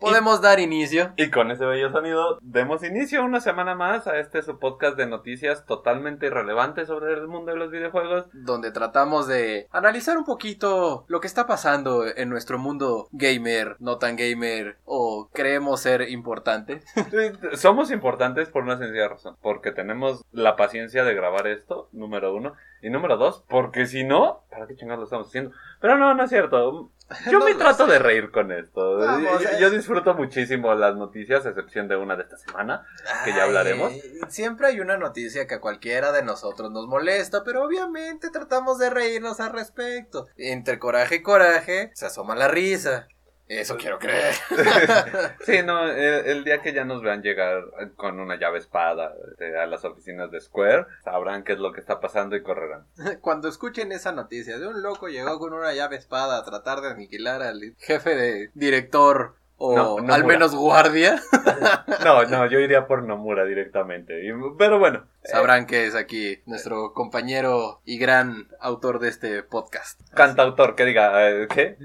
podemos dar inicio. Y con ese bello sonido, demos inicio una semana más a este su podcast de noticias totalmente irrelevantes sobre el mundo de los videojuegos. Donde tratamos de analizar un poquito lo que está pasando en nuestro mundo gamer, no tan gamer, o creemos ser importante. Somos importantes por una sencilla razón. Porque tenemos la paciencia de grabar esto, número uno. Y número dos, porque si no, ¿para qué chingados lo estamos haciendo? Pero no, no es cierto. Yo No me trato sé. de reír con esto. Vamos, yo, eh. yo disfruto muchísimo las noticias, a excepción de una de esta semana, que ya hablaremos. Ay, siempre hay una noticia que a cualquiera de nosotros nos molesta, pero obviamente tratamos de reírnos al respecto. Entre coraje y coraje se asoma la risa. Eso quiero creer. Sí, no, el, el día que ya nos vean llegar con una llave espada este, a las oficinas de Square, sabrán qué es lo que está pasando y correrán. Cuando escuchen esa noticia de un loco llegó con una llave espada a tratar de aniquilar al jefe de director o No, Nomura. al menos guardia, No, no, yo iría por Nomura directamente. Pero bueno, sabrán que es aquí nuestro compañero y gran autor de este podcast. cantautor que diga, eh, ¿qué?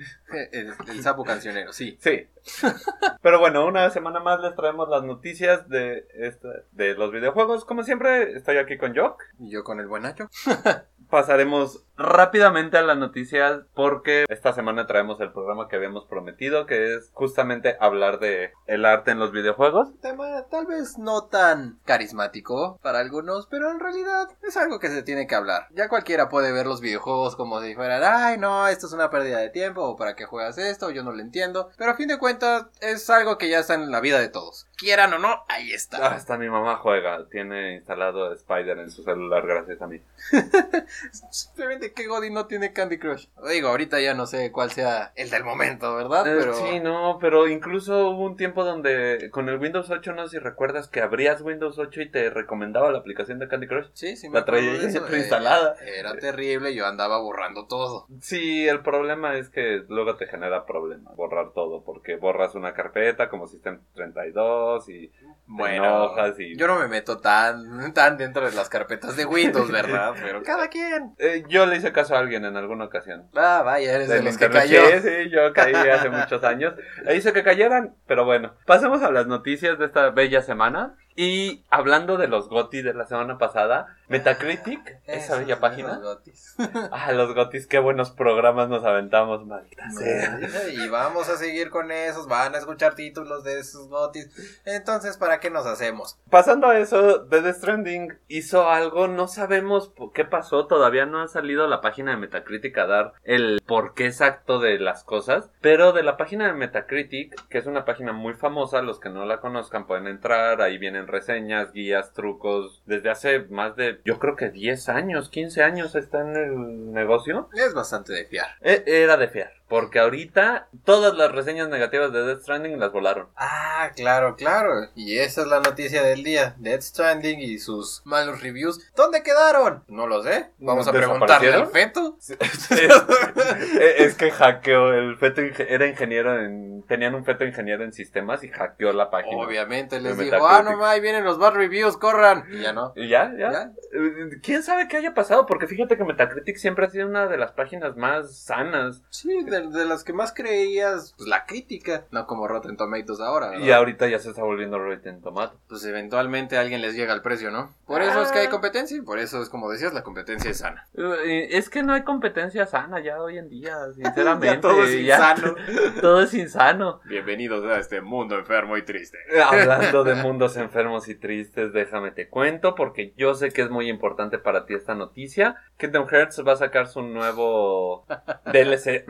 El, el sapo cancionero, sí. Sí. Pero bueno, una semana más les traemos las noticias de, esta, de los videojuegos. Como siempre, estoy aquí con Jock. Y yo con el buen Nacho. Pasaremos rápidamente a las noticias porque esta semana traemos el programa que habíamos prometido, que es justamente hablar de el arte en los videojuegos. tema tal vez no tan carismático para algunos, pero en realidad es algo que se tiene que hablar. Ya cualquiera puede ver los videojuegos como si fueran, ay no, esto es una pérdida de tiempo, o para qué juegas esto, yo no lo entiendo. Pero a fin de cuentas es algo que ya está en la vida de todos. Quieran o no, ahí está. Hasta mi mamá juega, tiene instalado Spider en su celular gracias a mí. Simplemente que Godi no tiene Candy Crush. Digo, ahorita ya no sé cuál sea el del momento, ¿verdad? Eh, Pero... Sí, no, pero incluso hubo un tiempo donde con el Windows 8, no sé si recuerdas que abrías Windows 8 y te recomendaba la aplicación de Candy Crush. Sí, sí, me La traía de ya eso. preinstalada. Eh, Era terrible, yo andaba borrando todo. Sí, el problema es que luego te genera problemas borrar todo, porque borras una carpeta como System 32 y Bueno, enojas y- yo no me meto tan, tan dentro de las carpetas de Windows, ¿verdad? Pero cada quien. Eh, yo le hice caso a alguien en alguna ocasión. Ah, vaya, eres de Del los que cayó. Sí, sí, yo caí hace muchos años. E hice que cayeran, pero bueno. Pasemos a las noticias de esta bella semana. Y hablando de los GOTY de la semana pasada, Metacritic, esa Esos bella página. los gotis. Ah, los GOTYs, qué buenos programas nos aventamos, maldita sea. Y vamos a seguir con esos, van a escuchar títulos de esos gotis. Entonces, ¿para qué nos hacemos? Pasando a eso, Death Stranding hizo algo, no sabemos qué pasó, todavía no ha salido la página de Metacritic a dar el porqué exacto de las cosas, pero de la página de Metacritic, que es una página muy famosa, los que no la conozcan pueden entrar, ahí vienen reseñas, guías, trucos, desde hace más de, yo creo que 10 años, 15 años está en el negocio. Es bastante de fiar. E- Era de fiar, porque ahorita todas las reseñas negativas de Death Stranding las volaron. Ah, claro, claro. Y esa es la noticia del día. Death Stranding y sus malos reviews. ¿Dónde quedaron? No lo sé. Vamos a preguntarle al feto. Es que hackeó el feto era ingeniero en tenían un feto ingeniero en sistemas y hackeó la página Obviamente les dijo, Metacritic. ah, no, ahí vienen los bad reviews, corran. Y ya no. y ya, ya ¿Ya? Quién sabe qué haya pasado porque fíjate que Metacritic siempre ha sido una de las páginas más sanas Sí, de, de las que más creías, pues la crítica. No como Rotten Tomatoes ahora. ¿verdad? y ahorita ya se está volviendo Rotten Tomato Pues eventualmente a alguien les llega el precio, ¿no? Por eso es que hay competencia y por eso es como decías, la competencia es sana. Eh, es que no hay competencia sana ya hoy en día sinceramente Ya todo es insano. todo es insano Bienvenidos a este mundo enfermo y triste. Hablando de mundos enfermos y tristes, déjame te cuento, porque yo sé que es muy importante para ti esta noticia. Kingdom Hearts va a sacar su nuevo DLC.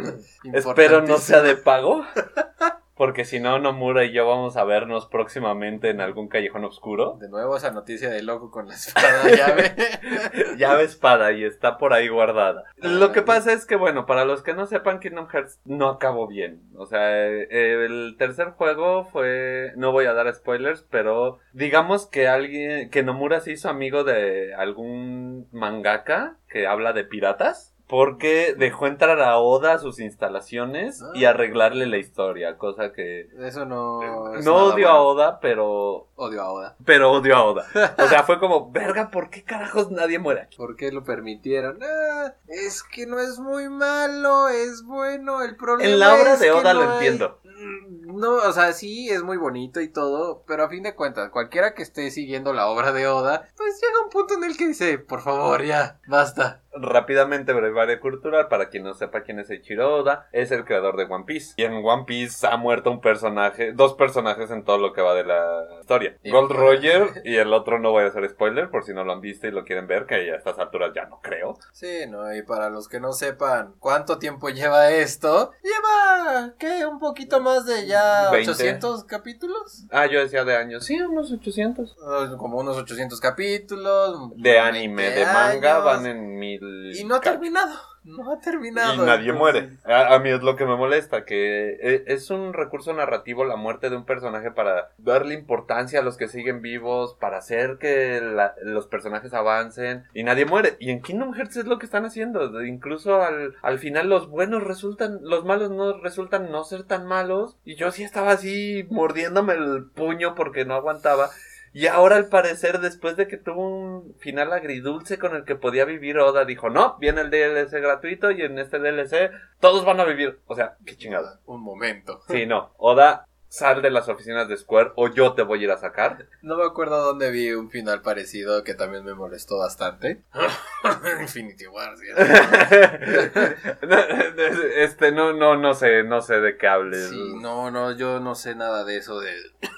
Espero no sea de pago. Porque si no, Nomura y yo vamos a vernos próximamente en algún callejón oscuro. De nuevo esa noticia de loco con la espada llave. Llave espada y está por ahí guardada. Lo que pasa es que, bueno, para los que no sepan, Kingdom Hearts no acabó bien. O sea, eh, el tercer juego fue. No voy a dar spoilers, pero digamos que alguien. Que Nomura se hizo amigo de algún mangaka que habla de piratas. Porque dejó entrar a Oda a sus instalaciones y Ah. arreglarle la historia, cosa que Eso no. es no odio a. Oda, pero Odio a Oda. pero odio a Oda. O sea, fue como, verga, ¿por qué carajos nadie muere aquí? ¿Por qué lo permitieron? Ah, es que no es muy malo, es bueno. El problema En la obra es de Oda no lo hay- entiendo. Mm, No, o sea, sí, es muy bonito y todo, pero a fin de cuentas, cualquiera que esté siguiendo la obra de Oda, pues llega un punto en el que dice, por favor, ya, basta. Rápidamente, brevario cultural, para quien no sepa quién es Eiichiro Oda, es el creador de One Piece. Y en One Piece ha muerto un personaje, dos personajes en todo lo que va de la historia. Y- Gold Roger y el otro no voy a hacer spoiler por si no lo han visto y lo quieren ver, que a estas alturas ya no creo. Sí, no, y para los que no sepan cuánto tiempo lleva esto, lleva, ¿qué? Un poquito más de ya 20. 800 capítulos. Ah, yo decía de años. Sí, unos 800. Uh, Como unos 800 capítulos. De anime, 20 de manga, años. van en mil. Y no ha terminado, no ha terminado. Y nadie muere. A, a mí es lo que me molesta, que e- es un recurso narrativo la muerte de un personaje para darle importancia a los que siguen vivos, para hacer que la- los personajes avancen y nadie muere. Y en Kingdom Hearts es lo que están haciendo. Incluso al, al final los buenos resultan, los malos no resultan no ser tan malos. Y yo sí estaba así mordiéndome el puño porque no aguantaba. Y ahora al parecer, después de que tuvo un final agridulce con el que podía vivir, Oda dijo, no, viene el DLC gratuito y en este DLC todos van a vivir. O sea, qué chingada. Un momento. Sí, no. Oda, sal de las oficinas de Square o yo te voy a ir a sacar. No me acuerdo dónde vi un final parecido que también me molestó bastante. Infinity Wars. este, no, no, no sé, no sé de qué hables. Sí, no, no, yo no sé nada de eso de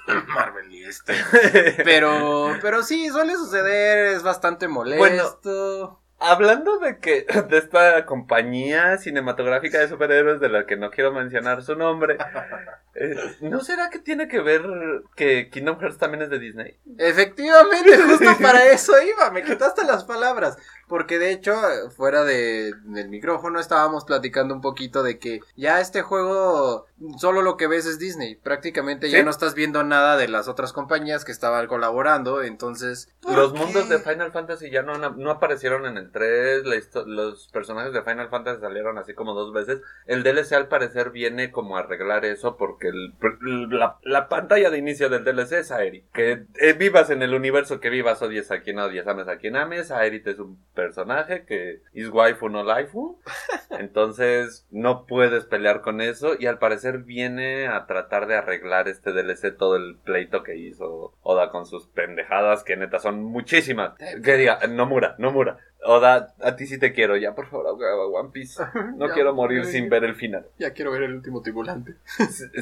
Marvel y este. Pero, pero sí, suele suceder, es bastante molesto. Hablando de que de esta compañía cinematográfica de superhéroes de la que no quiero mencionar su nombre, eh, ¿no será que tiene que ver que Kingdom Hearts también es de Disney? Efectivamente, justo para eso iba, me quitaste las palabras. Porque de hecho, fuera de, del micrófono estábamos platicando un poquito de que ya este juego solo lo que ves es Disney. Prácticamente ya no estás viendo nada de las otras compañías que estaban colaborando. Entonces, ¿por Los qué? mundos de Final Fantasy ya no, no aparecieron en el 3, la histo- los personajes de Final Fantasy salieron así como dos veces. El DLC al parecer viene como a arreglar eso porque el- la, la pantalla de inicio del DLC es Aerith. Que eh, vivas en el universo que vivas, odies a quien odies, ames a quien ames, Aerith es un personaje que es waifu no laifu. Entonces no puedes pelear con eso y al parecer viene a tratar de arreglar este DLC todo el pleito que hizo Oda con sus pendejadas que neta son muchísimas. Que diga, Nomura, Nomura. Oda, a ti sí te quiero, ya por favor, One Piece. No Ya, quiero morir ya, sin ver el final. Ya quiero ver el último tripulante.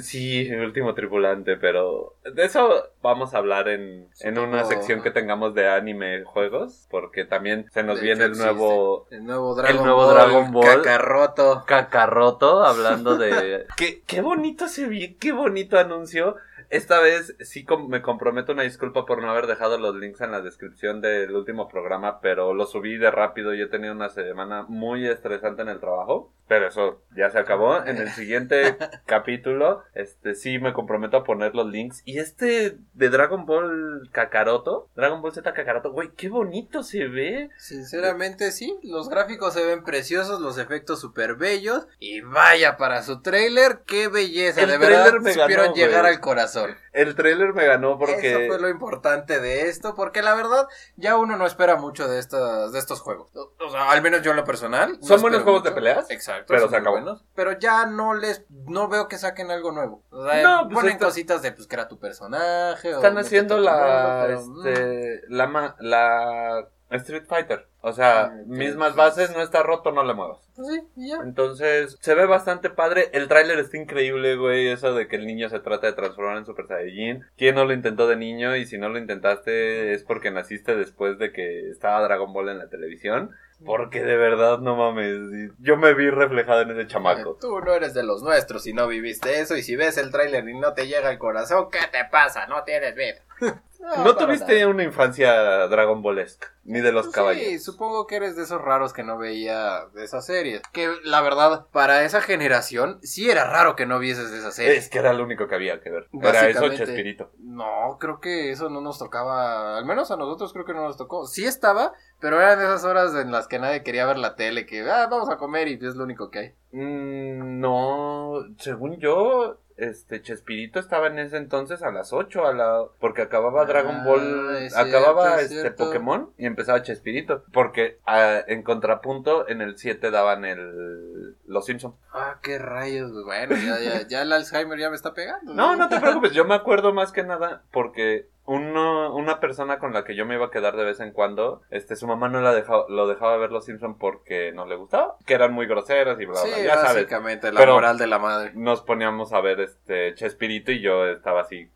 Sí, el último tripulante, pero de eso vamos a hablar en, en una sección que tengamos de anime juegos, porque también se nos De viene el nuevo El nuevo Dragon nuevo Ball. Dragon Ball. Cacarroto. Cacarroto hablando de... qué, qué bonito se vi, qué bonito anuncio. Esta vez sí com- me comprometo una disculpa por no haber dejado los links en la descripción del último programa, pero lo subí de rápido. Yo he tenido una semana muy estresante en el trabajo, pero eso ya se acabó. En el siguiente capítulo, este sí me comprometo a poner los links. Y este de Dragon Ball Kakaroto, Dragon Ball Z Kakaroto, güey, qué bonito se ve. Sinceramente sí, los gráficos se ven preciosos, los efectos súper bellos y vaya para su trailer, qué belleza, El de verdad me supieron ganó, llegar al corazón. El trailer me ganó porque... Eso fue lo importante de esto, porque la verdad ya uno no espera mucho de estos, de estos juegos. O sea, al menos yo en lo personal. no ¿Son buenos juegos de peleas? Exacto. Pero se acabó. buenos, pero ya no les, no veo que saquen algo nuevo. O sea, No, pues ponen está- cositas de pues crea tu personaje. Están haciendo la, mundo, pero, mm, este, la, ma- la Street Fighter. O sea, Mm, mismas sí. bases, no está roto, no le muevas. pues sí, y ya. Entonces, se ve bastante padre. El tráiler está increíble, güey. Eso de que el niño se trata de transformar en Super Saiyajin. ¿Quién no lo intentó de niño? Y si no lo intentaste es porque naciste después de que estaba Dragon Ball en la televisión. Porque de verdad, no mames. Yo me vi reflejado en ese chamaco. Tú no eres de los nuestros y no viviste eso. Y si ves el tráiler y no te llega al corazón, ¿qué te pasa? No tienes vida. No tuviste una infancia Dragon Ballesca, ni de los Sí, caballeros. supongo que eres de esos raros que no veía de esas series. Que la verdad, para esa generación, sí era raro que no vieses de esas series. Es que era lo único que había que ver. Era eso. Chespirito. No, creo que eso no nos tocaba, al menos a nosotros creo que no nos tocó. Sí estaba, pero eran esas horas en las que nadie quería ver la tele, que ah, vamos a comer y es lo único que hay. Mm, no, según yo, este Chespirito estaba en ese entonces a las 8 a la porque acababa Dragon Ah, Ball, es acababa cierto, este. Pokémon y empezaba Chespirito, porque ah, en contrapunto en el 7 daban el Los Simpson. Ah, qué rayos. Bueno, ya, ya, ya el Alzheimer ya me está pegando. No, no te preocupes, yo me acuerdo más que nada porque uno, una persona con la que yo me iba a quedar de vez en cuando, este, su mamá no la dejaba, lo dejaba ver Los Simpson porque no le gustaba, que eran muy groseros y bla, Sí, bla, ya sabes. básicamente, la Pero- moral de la madre. Nos poníamos a ver este Chespirito y yo estaba así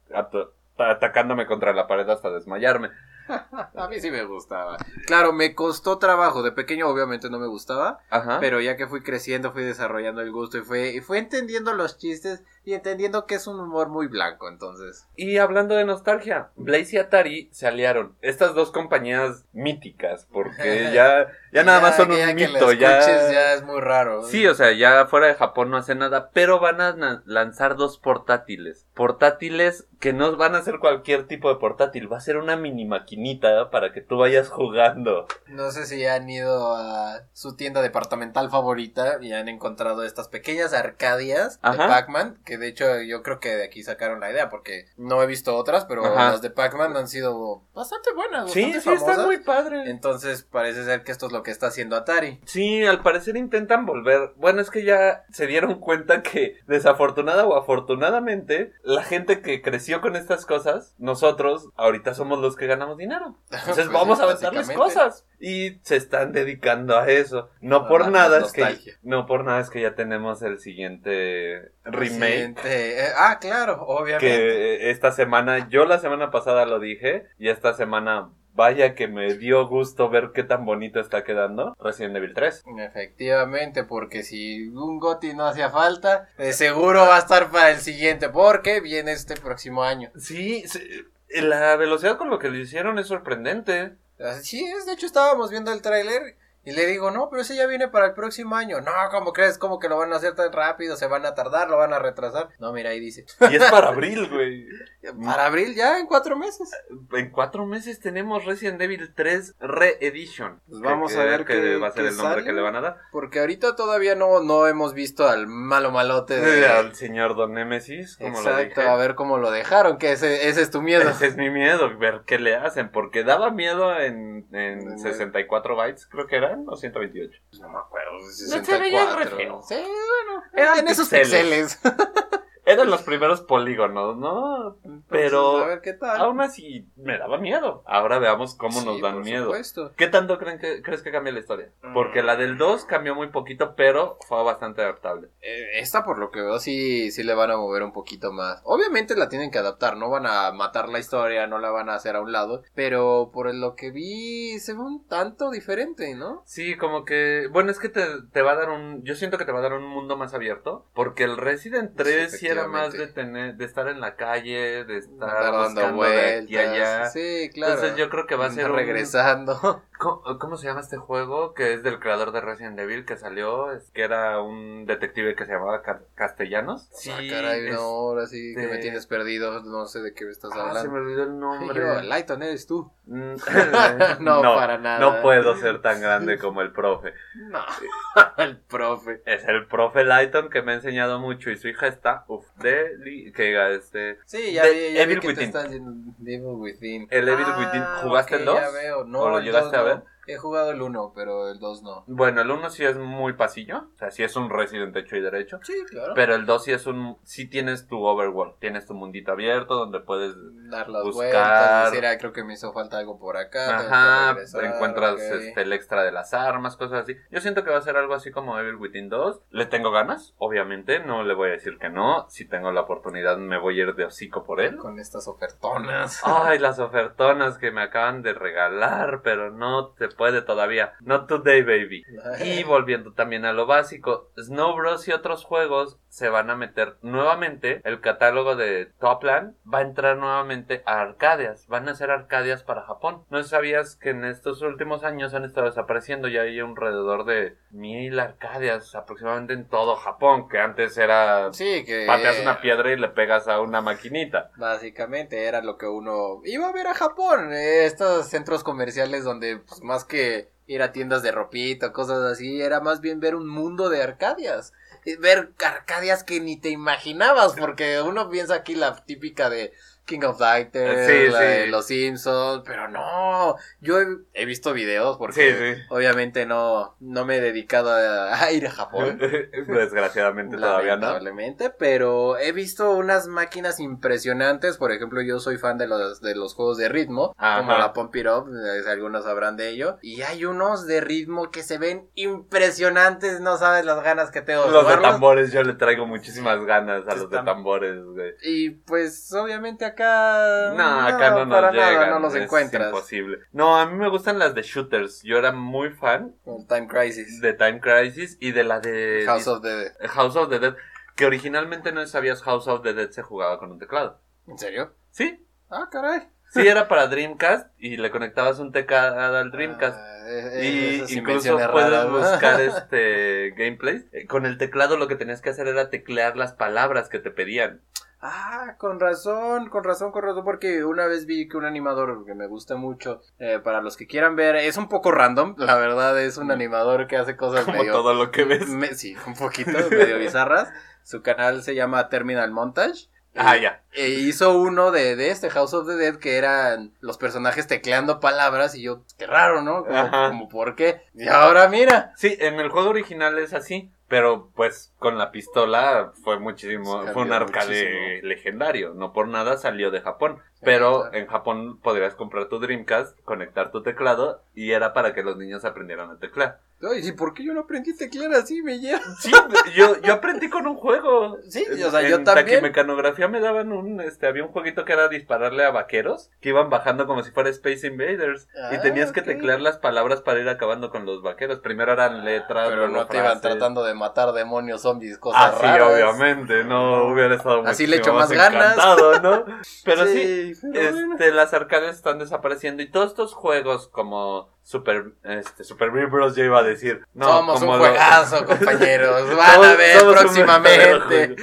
atacándome contra la pared hasta desmayarme. A mí sí me gustaba. Claro, me costó trabajo. De pequeño obviamente no me gustaba. Ajá. Pero ya que fui creciendo, fui desarrollando el gusto y fue, y fue entendiendo los chistes y entendiendo que es un humor muy blanco, entonces. Y hablando de nostalgia, Blaze y Atari se aliaron. Estas dos compañías míticas, porque ya, ya nada más son un ya mito, ya... escuches ya es muy raro. Sí, o sea, ya fuera de Japón no hace nada, pero van a lanzar dos portátiles. Portátiles que no van a ser cualquier tipo de portátil, va a ser una mini maquinita para que tú vayas jugando. No sé si han ido a su tienda departamental favorita y han encontrado estas pequeñas arcadias Ajá. de Pac-Man, que de hecho yo creo que de aquí sacaron la idea, porque no he visto otras, pero Ajá. las de Pac-Man han sido bastante buenas, Sí, bastante sí, está famosas. muy padre. Entonces parece ser que esto es lo que está haciendo Atari. Sí, al parecer intentan volver. Bueno, es que ya se dieron cuenta que desafortunada o afortunadamente, la gente que creció con estas cosas, nosotros ahorita somos los que ganamos dinero. Entonces Pues vamos sí, a aventarles cosas. Y se están dedicando a eso. No por nada es que no por nada es que ya tenemos el siguiente remake. Siguiente, eh, ah, claro, obviamente. Que esta semana, yo la semana pasada lo dije, y esta semana, vaya que me dio gusto ver qué tan bonito está quedando Resident Evil 3. Efectivamente, porque si un Goti no hacía falta, de seguro va a estar para el siguiente, porque viene este próximo año. Sí, sí, la velocidad con lo que lo hicieron es sorprendente. Así es, de hecho estábamos viendo el tráiler y le digo, no, pero ese ya viene para el próximo año. No, ¿cómo crees? ¿Cómo que lo van a hacer tan rápido? ¿Se van a tardar? ¿Lo van a retrasar? No, mira, ahí dice. Y es para abril, güey. Para abril ya, en cuatro meses. En cuatro meses tenemos Resident Evil 3 Re-Edition. Pues vamos Que- a ver qué- va a ser el nombre sale. que le van a dar. Porque ahorita todavía no, no hemos visto al malo malote de... Al señor Don Nemesis, como lo Exacto, dije. a ver cómo lo dejaron, que ese, ese es tu miedo. Ese es mi miedo, ver qué le hacen, porque daba miedo en, en 64 bytes, creo que eran, o 128. No me acuerdo, No se veía re feo. Sí, bueno, Eran en esos pixeles. pixeles. Eran los primeros polígonos, ¿no? Pero Entonces, a ver qué tal. aún así me daba miedo. Ahora veamos cómo Sí, nos dan por miedo. supuesto. ¿Qué tanto creen que, crees que cambia la historia? Porque la del 2 cambió muy poquito, pero fue bastante adaptable. Eh, esta, por lo que veo, sí, sí le van a mover un poquito más. Obviamente la tienen que adaptar, no van a matar la historia, no la van a hacer a un lado. Pero por lo que vi, se ve un tanto diferente, ¿no? Sí, como que... Bueno, es que te, te va a dar un... Yo siento que te va a dar un mundo más abierto. Porque el Resident 3 sí, era más de efectivamente. tener... De estar en la calle, de estar, Estar dando buscando de aquí allá. vueltas. Sí, claro. Entonces yo creo que va a ser un- regresando. ¿Cómo, cómo se llama este juego? Que es del creador de Resident Evil que salió, es que era un detective que se llamaba Ca- Castellanos. ah, caray, es- no, ahora sí que me tienes perdido, no sé de qué me estás Ah, se hablando. me olvidó el Yo, nombre. Lighton, eres tú. Mm, No, para nada. No puedo ser tan grande como el profe. No, el profe. Es el profe Lighton que me ha enseñado mucho y su hija está, uff, de, que este, Sí, ya vi, ya vi Evil que te Within. estás yendo Evil Within. El Evil Within, ¿jugaste ok, el dos? Ya veo, no, ¿O lo llegaste a ver? no. He jugado el 1, pero el 2 no. bueno, el uno sí es muy pasillo, o sea, sí es un Resident hecho y derecho. Sí, claro. Pero el 2 sí es un. Sí tienes tu overworld. Tienes tu mundito abierto donde puedes. Dar las buscar- vueltas, decir, ah, creo que me hizo falta algo por acá. Ajá. regresar, Encuentras este, el extra de las armas, cosas así. Yo siento que va a ser algo así como Evil Within 2. Le tengo ganas, obviamente. No le voy a decir que no. Si tengo la oportunidad, me voy a ir de hocico por él. Con estas ofertonas. Ay, las ofertonas que me acaban de regalar, pero no te puede todavía. Not today, baby. Y volviendo también a lo básico, Snow Bros y otros juegos se van a meter nuevamente. El catálogo de Topland va a entrar nuevamente a Arcadias. Van a ser Arcadias para Japón. ¿No sabías que en estos últimos años han estado desapareciendo? Ya hay alrededor de mil Arcadias aproximadamente en todo Japón, que antes era Sí, que. pateas una piedra y le pegas a una maquinita. Básicamente era lo que uno iba a ver a Japón, eh, estos centros comerciales donde pues, más que ir a tiendas de ropita, cosas así, era más bien ver un mundo de Arcadias. ver Arcadias que ni te imaginabas, porque uno piensa aquí la típica de King of Fighters, Sí, sí. Los Simpsons, pero no, yo he, he visto videos porque Sí, obviamente no, no me he dedicado a, a ir a Japón. Desgraciadamente todavía no. Lamentablemente, pero he visto unas máquinas impresionantes. Por ejemplo, yo soy fan de los, de los juegos de ritmo, Ajá. como la Pump It Up, eh, algunos sabrán de ello. Y hay unos de ritmo que se ven impresionantes, no sabes las ganas que tengo Los de tambores, yo le traigo muchísimas ganas a los de tambores, güey. Y pues obviamente acá... No, acá no nos para nada, llegan. no los es encuentras. imposible. No, a mí me gustan las de shooters. Yo era muy fan Time Crisis. de Time Crisis y de la de House of the... House of the Dead. Que originalmente no sabías House of the Dead se jugaba con un teclado. ¿En serio? Sí, Ah, caray. sí era para Dreamcast y le conectabas un teclado al Dreamcast. Ah, eh, Y incluso puedes buscar este gameplay. Eh, Con el teclado lo que tenías que hacer era teclear las palabras que te pedían. Ah, con razón, con razón, con razón, porque una vez vi que un animador que me gusta mucho, eh, para los que quieran ver, es un poco random, la verdad es un animador que hace cosas Como medio... todo lo que ves. me- sí, un poquito, medio bizarras. Su canal se llama Terminal Montage. Ah, ya. E hizo uno de, de este House of the Dead que eran los personajes tecleando palabras y yo, qué raro, ¿no? Como, ¿por qué? Y ahora mira. Sí, en el juego original es así, pero pues con la pistola fue muchísimo, fue un arcade muchísimo. legendario, no por nada salió de Japón, pero en Japón podrías comprar tu Dreamcast, conectar tu teclado y era para que los niños aprendieran a teclar. Ay, ¿y por qué yo no aprendí a teclear así? Me lleva. Sí, yo, yo aprendí con un juego. Sí, o sea, yo en también. taquimecanografía me daban un, este, había un jueguito que era dispararle a vaqueros que iban bajando como si fuera Space Invaders y Ah, tenías que ok. teclear las palabras para ir acabando con los vaqueros. Primero eran letras, Pero no te iban tratando de matar demonios, zombies, cosas sí, raras. obviamente, no hubiera estado Así le echo más ganas. encantado, ¿no? Pero sí, pero bueno. este, las arcades están desapareciendo y todos estos juegos como Super, este, Super Mario Bros. ya iba a decir. No, Somos un lo- juegazo, compañeros. Van Somos- a ver próximamente.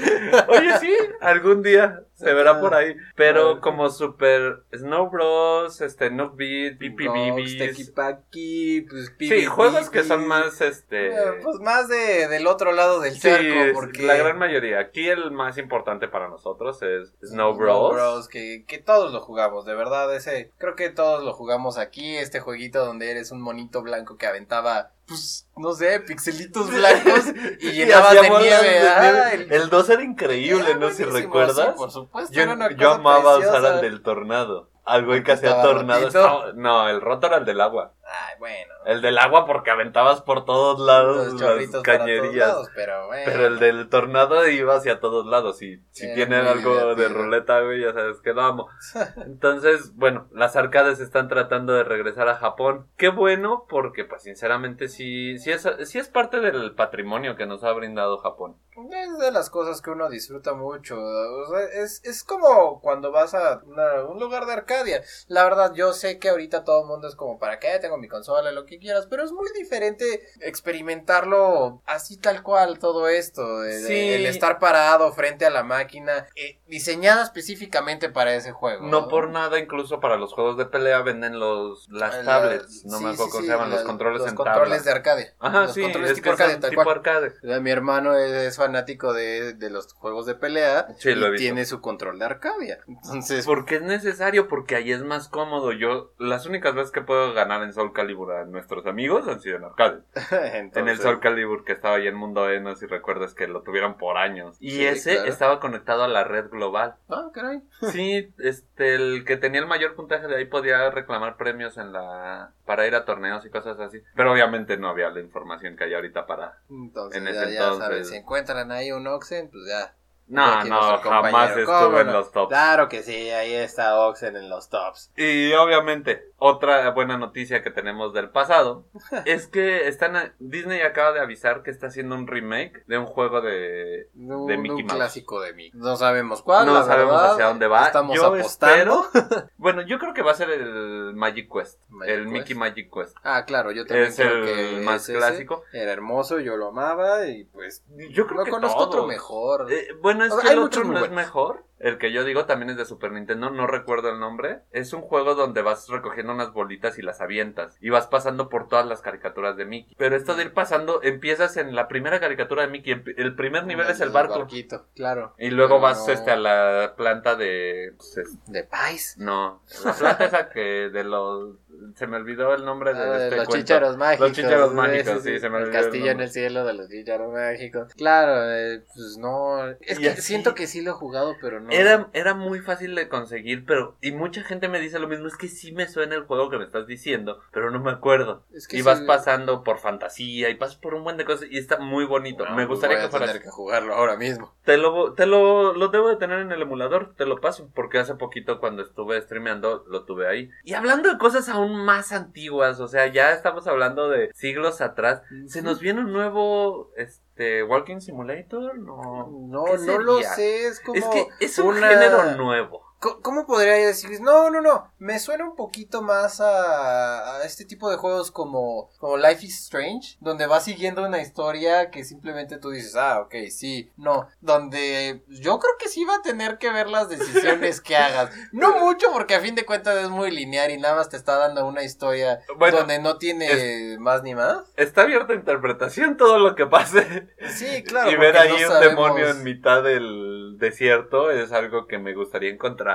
Oye, sí, algún día se verá por ahí. Pero Ah. como Super Snow Bros, este, Noob Beat. Tequipaqui, pues, Sí, juegos que son más, este. Eh, Pues más de, del otro lado del es porque... la gran mayoría. Aquí el más importante para nosotros es Snow Snow Bros. Bros, que, que todos lo jugamos, de verdad, ese, creo que todos lo jugamos aquí, este jueguito donde eres un monito blanco que aventaba, pues, no sé, pixelitos blancos y Y llenabas hacía de bolas nieve, de ah, nieve. el- El 2 era increíble, Era no sé si recuerdas. sí, por supuesto, yo era una yo cosa amaba preciosa. usar al del tornado. Al güey que hacía ¿Estaba tornado. No, el roto era el del agua. Ay, bueno. El del agua porque aventabas por todos lados Los las cañerías. lados, pero bueno. Pero el del tornado iba hacia todos lados. Y si Era tienen algo de ruleta, güey, ya sabes que lo amo. Entonces, bueno, las arcades están tratando de regresar a Japón. Qué bueno, porque, pues, sinceramente, sí, sí, es, sí es parte del patrimonio que nos ha brindado Japón. Es de las cosas que uno disfruta mucho. o sea, es, es como cuando vas a una- un lugar de Arcadia. La verdad, yo sé que ahorita todo el mundo es como, ¿para qué? Tengo mi consola, lo que quieras. Pero es muy diferente experimentarlo así tal cual, todo esto. Sí. El estar parado frente a la máquina, eh, diseñada específicamente para ese juego. No por nada, incluso para los juegos de pelea venden los las La- tablets. No sí, me acuerdo sí, cómo sí, se llaman, los controles los en controles de arcade. Ajá, los sí, controles es tipo arcade, tal tipo cual. arcade. Eh, Mi hermano es, es fanático de, de los juegos de pelea Sí, y tiene su control de Arcadia. Entonces, Porque es necesario, porque ahí es más cómodo. Yo, las únicas veces que puedo ganar en Soul Calibur a nuestros amigos han sido en arcade. En el entonces- Soul Calibur que estaba ahí en Mundo E, no sé si recuerdas que lo tuvieron por años. Y Sí, ese claro. estaba conectado a la red global. Ah, caray. Sí, este, el que tenía el mayor puntaje de ahí podía reclamar premios en la, para ir a torneos y cosas así. Pero obviamente no había la información que hay ahorita para... Entonces, En ese ya, ya entonces. sabes, si encuentran ahí un Oxen, pues ya. No, no, jamás compañero. ¿Cómo estuve en los tops. Claro que sí, ahí está Oxen en los tops. Y obviamente, otra buena noticia que tenemos del pasado es que están a- Disney acaba de avisar que está haciendo un remake de un juego de Mickey Mouse. clásico de Mickey. No sabemos cuál, no la sabemos verdad. hacia dónde va. Estamos Yo apostando. espero- bueno, yo creo que va a ser el Magic Quest, Magic el Quest. Mickey Magic Quest. Ah, claro, yo también Es creo el que más es ese. clásico. Era hermoso, yo lo amaba y pues Yo creo no que conozco otro mejor. Eh, bueno, es O sea, que hay el otro no es mejor. El que yo digo también es de Super Nintendo, no recuerdo el nombre. Es un juego donde vas recogiendo unas bolitas y las avientas. Y vas pasando por todas las caricaturas de Mickey. Pero esto de ir pasando, empiezas en la primera caricatura de Mickey. El primer nivel es el barco. barquito, claro. Y luego Pero vas no- este, a la planta de... pues, es- De Pais. no, la planta esa que de los... Se me olvidó el nombre de, Ah, este los cuento. chícharos mágicos. chícharos Sí, mágicos, sí, se me El olvidó el castillo en el cielo de los chícharos mágicos. Claro, eh, pues no. Es Y que así- siento que sí lo he jugado, pero no. Era, era muy fácil de conseguir, pero... Y mucha gente me dice lo mismo, es que sí me suena el juego que me estás diciendo, pero no me acuerdo. Es que y vas pasando por fantasía y pasas por un buen de cosas y está muy bonito. Me pues gustaría voy que a fueras... tener que jugarlo ahora mismo. Te lo, te lo, lo debo de tener en el emulador, te lo paso, porque hace poquito cuando estuve streameando lo tuve ahí. Y hablando de cosas aún más antiguas, o sea, ya estamos hablando de siglos atrás, ¿se nos viene un nuevo, este, Walking Simulator? No, No, ¿Qué no lo sé, es como. Es que es un una- género nuevo. ¿Cómo podría decir? No, no, no. Me suena un poquito más a, a este tipo de juegos como, como Life is Strange, donde vas siguiendo una historia que simplemente tú dices, ah, ok, sí, no. Donde yo creo que sí va a tener que ver las decisiones que hagas. No mucho, porque a fin de cuentas es muy lineal y nada más te está dando una historia Bueno, donde no tiene más ni más. Está abierta a interpretación todo lo que pase. Sí, claro. y ver ahí no un sabemos- demonio en mitad del desierto es algo que me gustaría encontrar.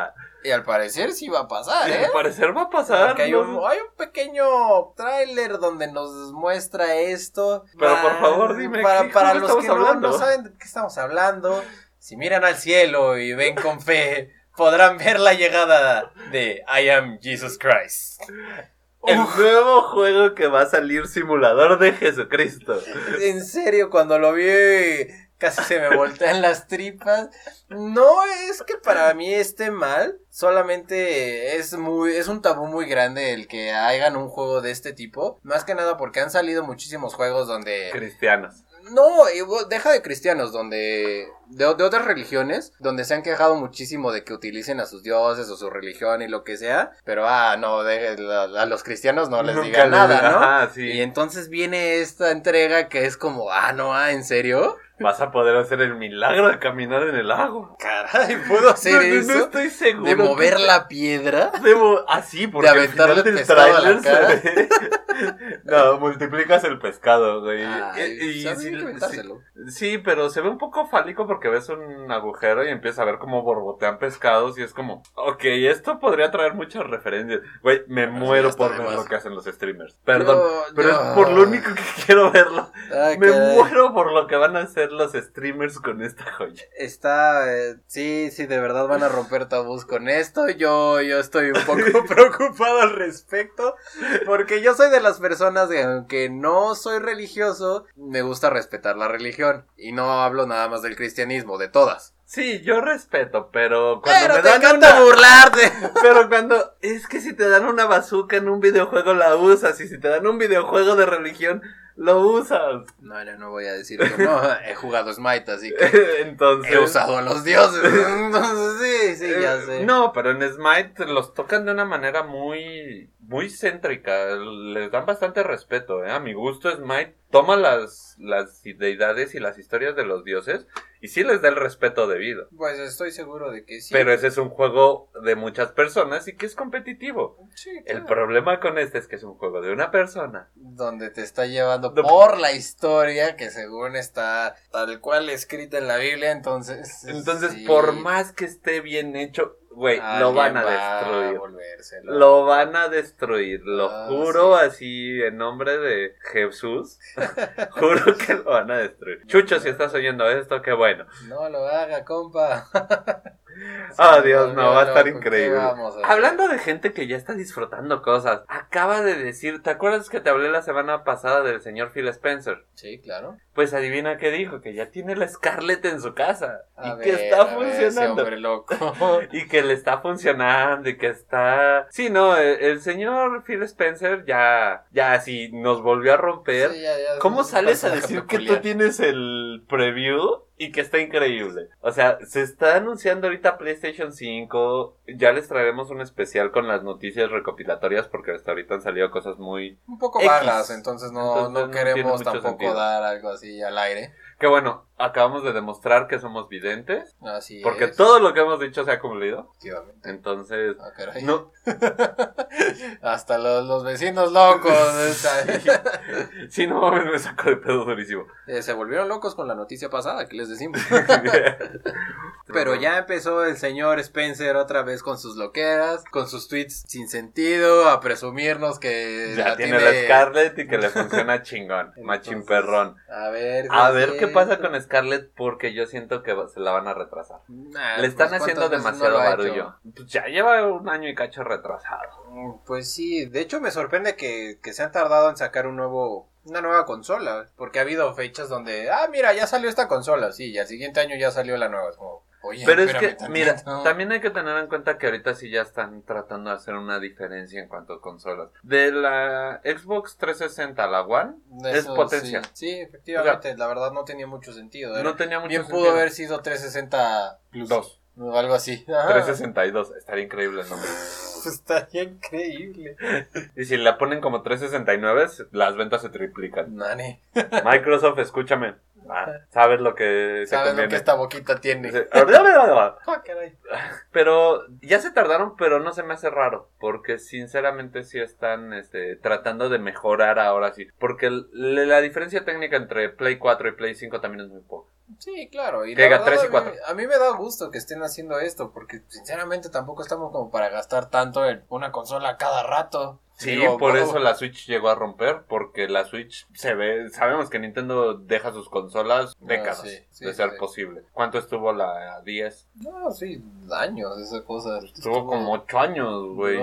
Y al parecer sí va a pasar, Y ¿eh? al parecer va a pasar. Porque hay, un, hay un pequeño tráiler donde nos muestra esto. Pero, por Va- favor, dime, Para, ¿qué para los que no saben de qué estamos hablando, si miran al cielo y ven con fe, podrán ver la llegada de I am Jesus Christ. El nuevo juego que va a salir simulador de Jesucristo. En serio, cuando lo vi casi se me voltean las tripas. No es que para mí esté mal, solamente es muy es un tabú muy grande el que hagan un juego de este tipo, más que nada porque han salido muchísimos juegos donde Cristianos. no, deja de cristianos, donde de, de otras religiones, donde se han quejado muchísimo de que utilicen a sus dioses o su religión y lo que sea, pero ah, no, de- a los cristianos no les Nunca digan les- nada, ¿no? Ajá, sí. Y entonces viene esta entrega que es como, ah, no, ah, ¿en serio? Vas a poder hacer el milagro de caminar en el agua. Caray, ¿puedo hacer no, eso? no estoy seguro. ¿De mover que- la piedra? Debo, así, porque ¿De al aventarle final del pescado a la tráiler se ve- No, multiplicas el pescado, güey. Ay, Y- y pues, sí, pero se ve un poco fálico porque ves un agujero y empiezas a ver cómo borbotean pescados y es como, ok, esto podría traer muchas referencias. Güey, me Pero muero por de ver lo que hacen los streamers. Perdón, pero es por lo único que quiero verlo. Ay, Me caray. muero por lo que van a hacer los streamers con esta joya. Está, eh, sí, sí, de verdad van a romper tabús con esto. Yo, yo estoy un poco preocupado al respecto, porque yo soy de las personas que aunque no soy religioso, me gusta respetar la religión y no hablo nada más del cristianismo, de todas. Sí, yo respeto, pero cuando Pero me te dan encanta una... burlarte. Pero cuando es que si te dan una bazooka en un videojuego la usas y si te dan un videojuego de religión lo usas. No, no, no voy a decir que no. He jugado Smite, así que Entonces he usado a los dioses. Entonces, sí, sí, ya eh, sé. No, pero en Smite los tocan de una manera muy muy céntrica, les dan bastante respeto, ¿eh? A mi gusto Smite toma las las deidades y las historias de los dioses y sí les da el respeto debido. Pues estoy seguro de que sí. Pero ese es un juego de muchas personas y que es competitivo. Sí, El claro. problema con este es que es un juego de una persona. donde te está llevando por la historia que según está tal cual escrita en la Biblia, entonces... Entonces, sí, por más que esté bien hecho, güey, lo van a destruir. volvérselo. Lo van a destruir, lo Ah, juro así en nombre de Jesús. juro que lo van a destruir. Chucho, si estás oyendo esto, qué bueno. No lo haga, compa. Ah, Se Dios, no, va a estar loco, ¿qué increíble. a hacer? Hablando de gente que ya está disfrutando cosas, acaba de decir, ¿te acuerdas que te hablé la semana pasada del señor Phil Spencer? Sí, claro. Pues adivina qué dijo, que ya tiene la Scarlett en su casa A y ver, que está ver, ese funcionando. hombre loco. Y que le está funcionando y que está... Sí, no, el, el señor Phil Spencer ya, ya sí nos volvió a romper. Sí, ya, ya, ¿Cómo sales a decir que tú tienes el preview y que está increíble? O sea, se está anunciando ahorita PlayStation 5. Ya les traeremos un especial con las noticias recopilatorias porque hasta ahorita han salido cosas muy... Un poco X. vagas, entonces no, Entonces no queremos tampoco sentido. dar algo así al aire. Que bueno, acabamos de demostrar que somos videntes. Así Porque es. todo lo que hemos dicho se ha cumplido. Entonces, Ah, caray. no, Hasta los, los vecinos locos. sí, no mames, me saco de pedo durísimo. Eh, se volvieron locos con la noticia pasada que les decimos. Pero ya empezó el señor Spencer otra vez con sus loqueras, con sus tweets sin sentido, a presumirnos que Ya la tiene la Scarlett y que le funciona chingón. Machín perrón. A ver, A ver qué pasa con Scarlett porque yo siento que se la van a retrasar. Nah, Le están pues, haciendo ¿cuántas veces demasiado no barullo. Pues ya lleva un año y cacho retrasado. Mm, Pues sí, de hecho me sorprende que, que se han tardado en sacar un nuevo, una nueva consola, porque ha habido fechas donde, ah, mira, ya salió esta consola, sí, y al siguiente año ya salió la nueva. Es como, oye, Pero es que, mira, también hay que tener en cuenta que ahorita sí ya están tratando de hacer una diferencia en cuanto a consolas. De la Xbox 360 a la One, es potencia. Sí, sí, efectivamente, la verdad no tenía mucho sentido. era- No tenía mucho Bien sentido. pudo haber sido 360 Plus. Dos. O algo así. Ajá. 362, estaría increíble el nombre. Pues estaría increíble. Y si la ponen como 369, las ventas se triplican. Nani. Microsoft, escúchame. Ah, sabes lo que se ¿Sabes lo que esta boquita tiene? Ah. Pero ya se tardaron, pero no se me hace raro, porque sinceramente sí están este, tratando de mejorar ahora sí, porque la diferencia técnica entre Play 4 y Play 5 también es muy poca. Sí, claro. Y verdad, tres y a mí-. A mí me da gusto que estén haciendo esto, porque sinceramente tampoco estamos como para gastar tanto en una consola cada rato. Sí, Digo, por eso la Switch llegó a romper, porque la Switch se ve, sabemos que Nintendo deja sus consolas décadas Ah, sí, sí, de ser sí. posible. ¿Cuánto estuvo la 10? No, sí, años esa cosa. Estuvo como 8 años, güey,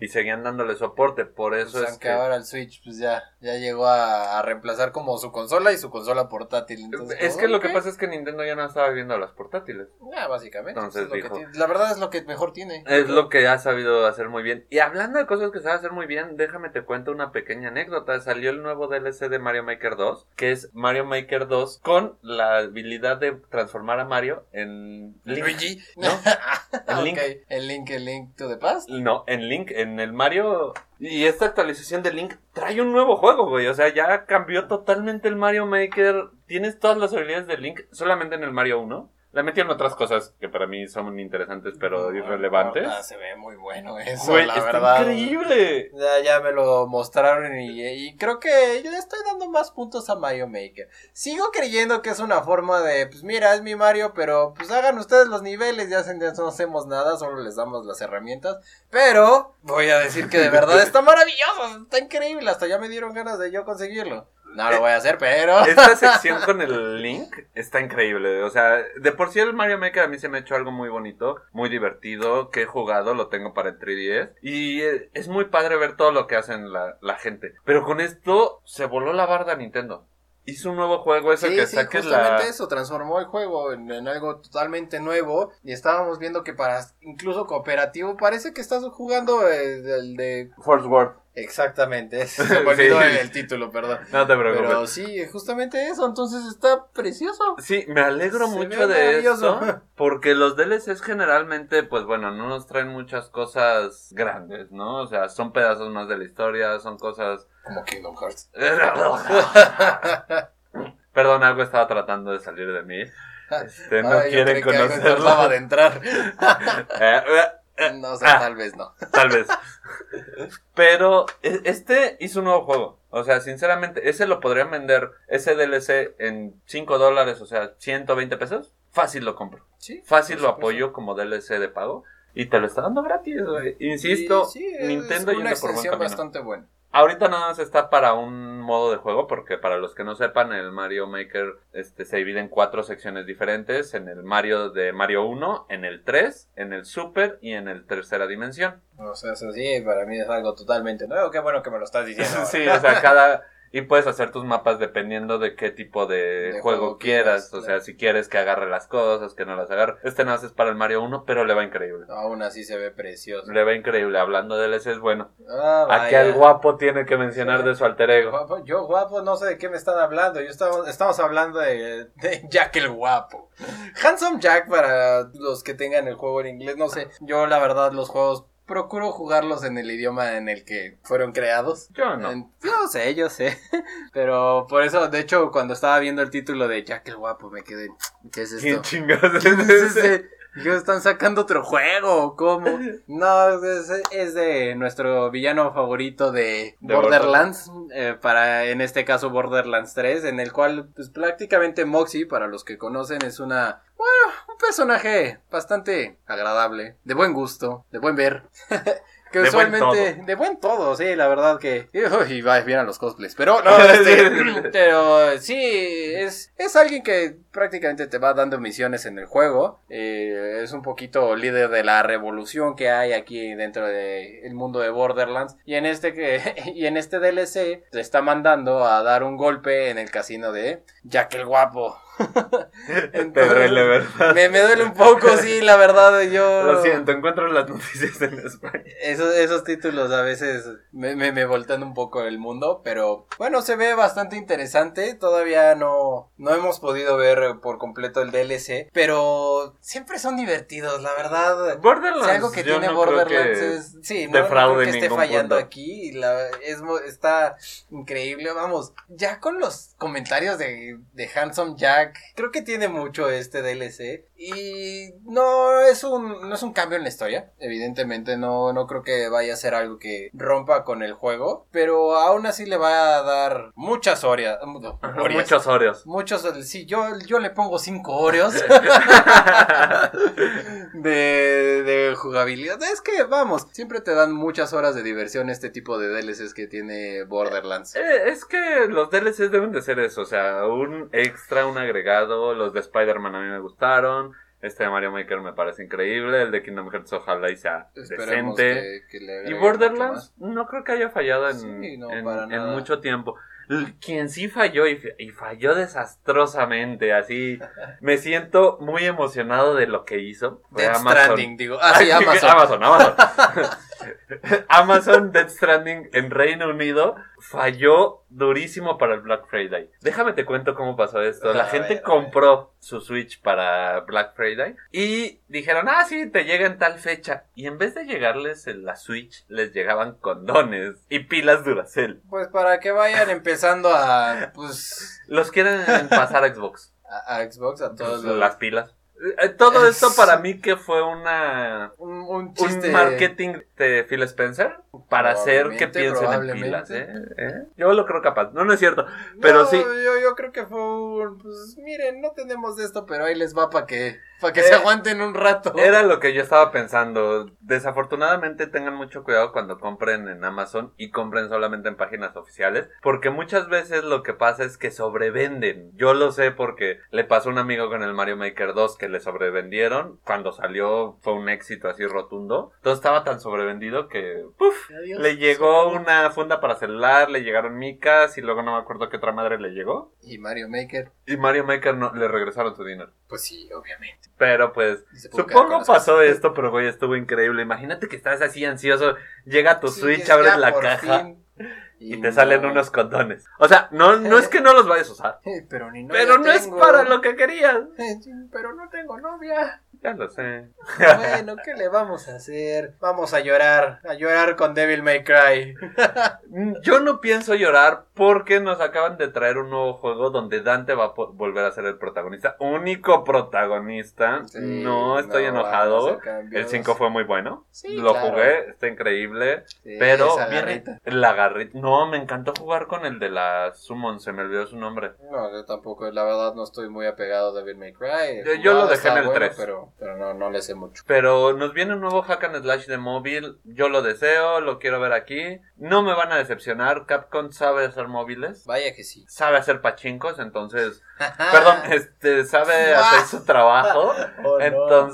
y, seguían dándole soporte, por Pues eso es aunque que... ahora el Switch pues ya, ya llegó a, a reemplazar como su consola y su consola portátil. Entonces, Es que lo que pasa es que Nintendo ya no estaba viendo las portátiles. Ah, básicamente. Entonces es dijo- que tiene. La verdad es lo que mejor tiene. Es lo que ha sabido hacer muy bien. Y hablando de cosas que sabe hacer muy bien, déjame te cuento una pequeña anécdota. Salió el nuevo DLC de Mario Maker 2, que es Mario Maker 2 con la habilidad de transformar a Mario en Link. Luigi. ¿No? el Link. link. El Link, el Link to the Past. No, en Link, en el Mario. Y esta actualización de Link trae un nuevo juego, güey. O sea, ya cambió totalmente el Mario Maker. Tienes todas las habilidades de Link solamente en el Mario 1. Le metieron otras cosas que para mí son interesantes pero irrelevantes. Se ve muy bueno eso, Güey, la está verdad. increíble. Ya, ya me lo mostraron y, y creo que le estoy dando más puntos a Mario Maker. Sigo creyendo que es una forma de, pues mira, es mi Mario, pero pues hagan ustedes los niveles, ya no hacemos nada, solo les damos las herramientas. Pero voy a decir que de verdad está maravilloso, está increíble, hasta ya me dieron ganas de yo conseguirlo. No lo voy a hacer, pero... Esta sección con el Link está increíble. O sea, de por sí el Mario Maker a mí se me ha hecho algo muy bonito, muy divertido, que he jugado, lo tengo para el 3DS. Y eh, es muy padre ver todo lo que hacen la, la gente. Pero con esto se voló la barda Nintendo. Hizo un nuevo juego, eso Sí, que sí, saques justamente la... eso, transformó el juego en, en algo totalmente nuevo y estábamos viendo que para incluso cooperativo parece que estás jugando el, el de... Force Word. Exactamente, se me olvidó Sí. el, título, perdón. No te preocupes. Pero sí, justamente eso, entonces está precioso. Sí, me alegro Se mucho de eso, porque los DLCs generalmente, pues bueno, no nos traen muchas cosas grandes, ¿no? O sea, son pedazos más de la historia, son cosas... Como Kingdom Hearts. Perdón, algo estaba tratando de salir de mí. Este, no Ay, quieren conocerlo. de entrar. Eh, eh, No sé, Ah. tal vez no. tal vez. Pero e- este hizo un nuevo juego. O sea, sinceramente, ese lo podrían vender, ese DLC, en 5 dólares, o sea, 120 pesos. Fácil lo compro. Sí, Fácil lo apoyo como DLC de pago. Y te lo está dando gratis, güey. Insisto, Sí, sí, es Nintendo una yendo por buen camino. bastante buena. Ahorita nada más está para un modo de juego, porque para los que no sepan, el Mario Maker este, se divide en cuatro secciones diferentes. En el Mario de Mario 1, en el 3, en el Super y en el tercera dimensión. O sea, eso sí, para mí es algo totalmente nuevo. Qué bueno que me lo estás diciendo. sí, o sea, cada... Y puedes hacer tus mapas dependiendo de qué tipo de, De juego, juego quieras. quieras, O claro. sea, si quieres que agarre las cosas, que no las agarre. Este más es para el Mario 1, pero le va increíble. Aún así se ve precioso. Le va increíble. Hablando de DLCs, bueno. Ah, Aquí al guapo tiene que mencionar de su alter ego. Guapo, yo guapo, no sé de qué me están hablando. Yo estamos, estamos hablando de, de Jack el guapo. Handsome Jack para los que tengan el juego en inglés. No sé, yo la verdad los juegos procuro jugarlos en el idioma en el que fueron creados. Yo no. En- Yo sé, yo sé. Pero por eso, de hecho, cuando estaba viendo el título de Jack el Guapo, me quedé. ¿Qué es ¿Quién esto? chingados ¿Qué es es ese? ¿Qué están sacando otro juego? ¿Cómo? No, es, es de nuestro villano favorito de, De Borderlands, eh, para en este caso Borderlands 3, en el cual pues prácticamente Moxie, para los que conocen, es una, bueno, personaje bastante agradable, de buen gusto, de buen ver. Que De buen usualmente, de buen todo, sí, la verdad que. Y va bien a los cosplays. Pero no, este, pero sí, es, es alguien que prácticamente te va dando misiones en el juego. Eh, es un poquito líder de la revolución que hay aquí dentro del mundo de Borderlands. Y en este que, y en este DLC te está mandando a dar un golpe en el casino de Jack el Guapo. Te duele, ¿verdad? Me, me duele un poco, sí, la verdad, yo. Lo siento, encuentro las noticias en España. Esos, esos títulos a veces me, me, me voltean un poco el mundo, pero bueno, se ve bastante interesante. Todavía no, no hemos podido ver por completo el DLC, pero siempre son divertidos, la verdad. Borderlands. Si algo que yo tiene no Borderlands que es. Sí, no, creo que esté fallando punto. aquí. La, es, está increíble. Vamos, ya con los comentarios de, de Handsome Jack, creo que tiene mucho este DLC. Y no es un, no es un cambio en la historia. Evidentemente, no, no creo que vaya a ser algo que rompa con el juego. Pero aún así le va a dar muchas horas. Muchos Oreos. Muchos, sí, yo, yo le pongo cinco Oreos de, de jugabilidad. Es que, vamos, siempre te dan muchas horas de diversión este tipo de DLCs que tiene Borderlands. Eh, es que los DLCs deben de ser eso, o sea, un extra, un agregado. Los de Spider-Man a mí me gustaron. Este de Mario Maker me parece increíble. El de Kingdom Hearts ojalá y sea Esperemos decente. que, que le Y Borderlands no creo que haya fallado en, Sí, no, en- mucho tiempo. Quien sí falló y, falló desastrosamente, así me siento muy emocionado de lo que hizo. Fue Amazon. Stranding, digo. Ah, sí, Amazon. Amazon, Amazon. Amazon Death Stranding en Reino Unido falló durísimo para el Black Friday. Déjame te cuento cómo pasó esto. La A gente ver, compró su Switch para Black Friday y dijeron, ah, sí, te llega en tal fecha. Y en vez de llegarles en la Switch, les llegaban condones y pilas Duracell. Pues para que vayan empezando a, pues, Los quieren pasar a Xbox. a, a Xbox, a todos los... las pilas. Eh, Todo esto para mí que fue una Un, un chiste... un marketing de Phil Spencer para hacer que piensen en pilas, ¿eh? ¿Eh? Yo lo creo capaz. No, no es cierto. Pero No, sí. Yo, yo creo que fue un. Pues miren, no tenemos de esto, pero ahí les va para que, para que Eh, se aguanten un rato. Era lo que yo estaba pensando. Desafortunadamente tengan mucho cuidado cuando compren en Amazon y compren solamente en páginas oficiales. Porque muchas veces lo que pasa es que sobrevenden. Yo lo sé porque le pasó a un amigo con el Mario Maker 2 que le sobrevendieron. Cuando salió fue un éxito así rotundo. Todo estaba tan sobrevendido que... ¡Puf! Adiós. Le llegó una funda para celular, le llegaron micas y luego no me acuerdo qué otra madre le llegó. Y Mario Maker, Y Mario Maker no, le regresaron su dinero. pues sí, obviamente. Pero pues Supongo pasó esto, pero güey, estuvo increíble. Imagínate que estás así ansioso, llega tu Sí, Switch, es abres la caja fin. y te salen no. unos condones. O sea, no, no es que no los vayas a usar, Eh, Pero ni pero novia no es para lo que querías. Eh, sí, Pero no tengo novia. Ya lo sé. Bueno, ¿qué le vamos a hacer? Vamos a llorar, a llorar con Devil May Cry. Yo no pienso llorar porque nos acaban de traer un nuevo juego donde Dante va a volver a ser el protagonista. Único protagonista. Sí, no estoy no enojado. El 5 fue muy bueno. Sí, Lo claro. jugué, está increíble. Sí, Pero esa viene garrita. la garrita. No, me encantó jugar con el de la Summon, se me olvidó su nombre. No, yo tampoco, la verdad no estoy muy apegado a Devil May Cry. Yo- yo lo dejé en el bueno, 3. Pero, pero no, no le sé mucho. Pero nos viene un nuevo hack and slash de móvil. Yo lo deseo, lo quiero ver aquí. No me van a decepcionar. Capcom sabe hacer móviles. Vaya que sí. Sabe hacer pachincos, entonces. Perdón, este, sabe hacer su trabajo. Oh, no.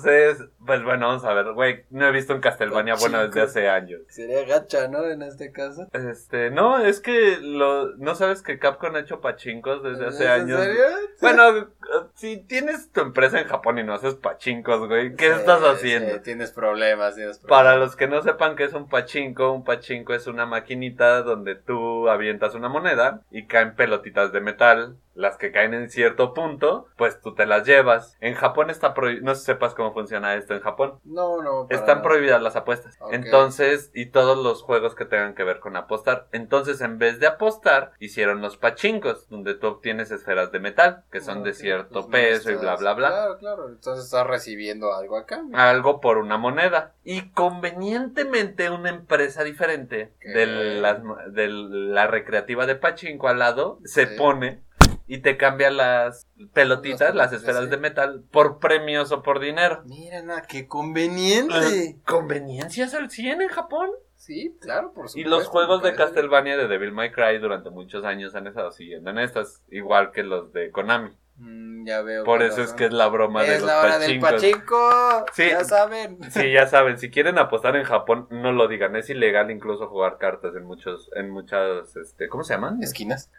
Pues bueno, vamos a ver, güey. No he visto un Castlevania bueno desde hace años. Sería gacha, ¿no? En este caso. Este, no, es que lo, no sabes que Capcom ha hecho pachincos desde hace ¿En años. serio? Bueno, si tienes tu empresa en Japón y no haces pachincos, güey, ¿qué Sí, estás sí, haciendo? tienes problemas, tienes problemas. Para los que no sepan qué es un pachinko, un pachinko es una maquinita donde tú avientas una moneda y caen pelotitas de metal. Las que caen en cierto punto, pues tú te las llevas. En Japón está prohibido, no sé si sepas cómo funciona esto. En Japón. No, no. Están nada. prohibidas las apuestas. Entonces, y todos los juegos que tengan que ver con apostar. Entonces, en vez de apostar, hicieron los pachincos, donde tú obtienes esferas de metal, que son de Ok, cierto pues, peso y bla, bla, bla. Claro, claro. Entonces estás recibiendo algo acá. Algo por una moneda. Y convenientemente una empresa diferente de, las- de la recreativa de Pachinko al lado se Sí. pone y te cambia las pelotitas, Las esferas de metal, por premios o por dinero. Mira, na, qué conveniente. Conveniencias al 100 en Japón. Sí, claro, por supuesto. Y los juegos de Castlevania de Devil May Cry durante muchos años han estado siguiendo en estas, igual que los de Konami. Mm, ya veo. Por eso es que es la broma de los la hora del pachinko. Sí. Ya saben. Sí, ya saben, si quieren apostar en Japón, no lo digan, es ilegal incluso jugar cartas en muchos, en muchas, este, ¿cómo se llaman? Esquinas.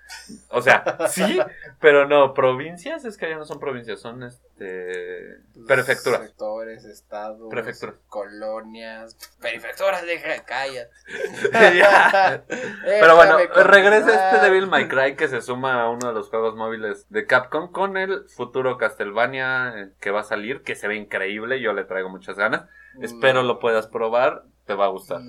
O sea, sí, pero no, provincias, es que ya no son provincias, son este, prefecturas. Sectores, estados. Prefecturas. Colonias. Prefecturas, deja, calla. Ya. Pero bueno, regresa este Devil May Cry que se suma a uno de los juegos móviles de Capcom con el futuro Castlevania eh, que va a salir, que se ve increíble, yo le traigo muchas ganas. Espero lo puedas probar, te va a gustar.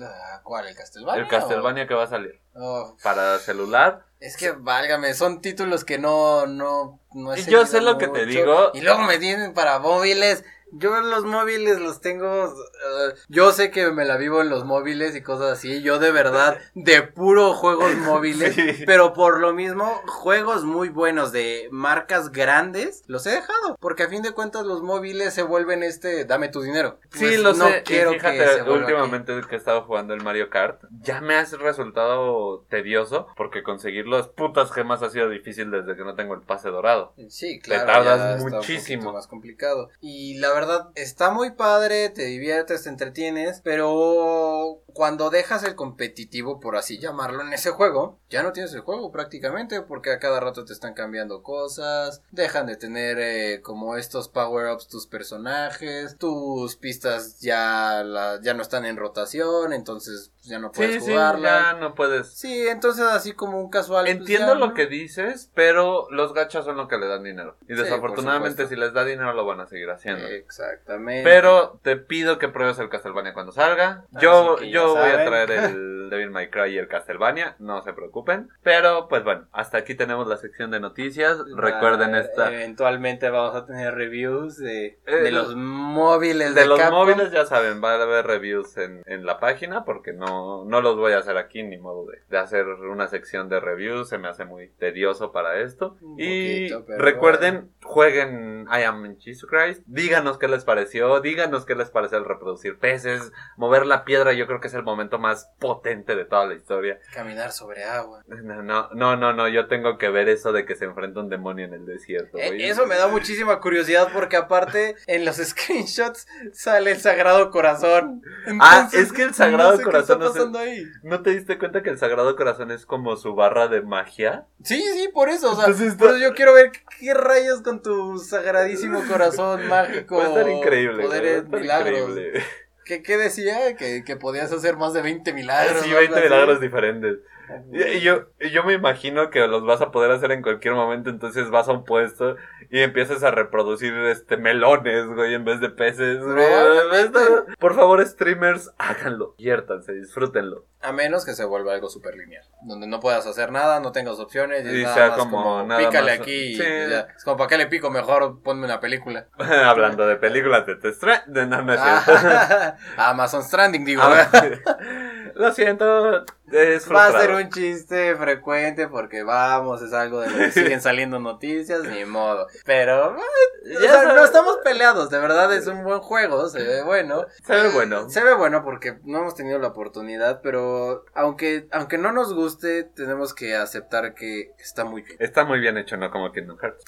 ¿Cuál? ¿El Castlevania? El Castlevania que va a salir Oh, para celular. es que válgame, son títulos que no, no, no he yo sé lo que te mucho. digo. Y luego me tienen para móviles. Yo los móviles los tengo. eh, yo sé que me la vivo en los móviles y cosas así. Yo de verdad, de puro juegos móviles. Sí. Pero por lo mismo, juegos muy buenos de marcas grandes los he dejado. Porque a fin de cuentas, los móviles se vuelven este. Dame tu dinero. Sí, Pues, lo no sé. quiero y que se fíjate, últimamente que he estado jugando el Mario Kart, ya me ha resultado tedioso porque conseguir las putas gemas ha sido difícil desde que no tengo el pase dorado. Sí, claro. tardas está un muchísimo. más complicado. Y la verdad, está muy padre, te diviertes, te entretienes, pero cuando dejas el competitivo, por así llamarlo, en ese juego, ya no tienes el juego prácticamente, porque a cada rato te están cambiando cosas, dejan de tener eh, como estos power-ups tus personajes, tus pistas ya, ya no están en rotación, entonces pues, ya no puedes Sí, sí, jugarla. ya no puedes. Sí, entonces así como un casual. pues, Entiendo ya, lo ¿no? que dices, pero los gachas son lo que le dan dinero. Y Sí, desafortunadamente si les da dinero lo van a seguir haciendo. Exactamente. Pero te pido que pruebes el Castlevania cuando salga. Así Yo, yo voy a traer el Devil May Cry y el Castlevania, no se preocupen. Pero pues bueno, hasta aquí tenemos la sección de noticias. Recuerden esta... Eventualmente vamos a tener reviews de, Eh, de los móviles de, De los Capcom. móviles ya saben, va a haber reviews en, en la página porque no, no los voy a hacer aquí ni modo de, de hacer una sección de reviews, se me hace muy tedioso para esto. Un y poquito, recuerden, jueguen I Am in Jesus Christ, díganos qué les pareció, díganos qué les pareció el reproducir peces, mover la piedra yo creo que es el momento más potente de toda la historia. Caminar sobre agua. No, no, no, no, no, yo tengo que ver eso de que se enfrenta un demonio en el desierto. Eh, eso me da muchísima curiosidad porque aparte en los screenshots sale el Sagrado Corazón. Ah, es que el Sagrado no sé Corazón ¿Qué no está sé- pasando ahí? ¿No te diste cuenta que el Sagrado Corazón es como su barra de magia? Sí, sí, por eso. O sea, Entonces por eso yo quiero ver qué rayos con tu sagradísimo corazón mágico. Va a estar increíble. Poderes, va a estar milagros. increíble. ¿Qué, qué decía? Que, que podías hacer más de 20 milagros. Sí, o algo 20 así. milagros diferentes. Y, y yo, y yo me imagino que los vas a poder hacer en cualquier momento, entonces vas a un puesto y empiezas a reproducir este melones, güey, en vez de peces. güey. Por favor, streamers, háganlo, diviértanse, disfrútenlo. A menos que se vuelva algo súper lineal. Donde no puedas hacer nada, no tengas opciones. Y, Y nada sea más como como, nada pícale más- aquí. y Sí. ya. Es como, ¿para qué le pico? Mejor ponme una película. Hablando de películas de Death Stranding, no, no es cierto. Amazon Stranding, digo. Ah, Lo siento, es Va a ser un chiste frecuente porque vamos, es algo de lo que siguen saliendo noticias, ni modo. Pero eh, o Ya sea, no estamos peleados, de verdad es un buen juego, se ve bueno. Se ve bueno. Se ve bueno porque no hemos tenido la oportunidad, pero aunque, aunque no nos guste, tenemos que aceptar que está muy bien. Está muy bien hecho, no como Kingdom Hearts.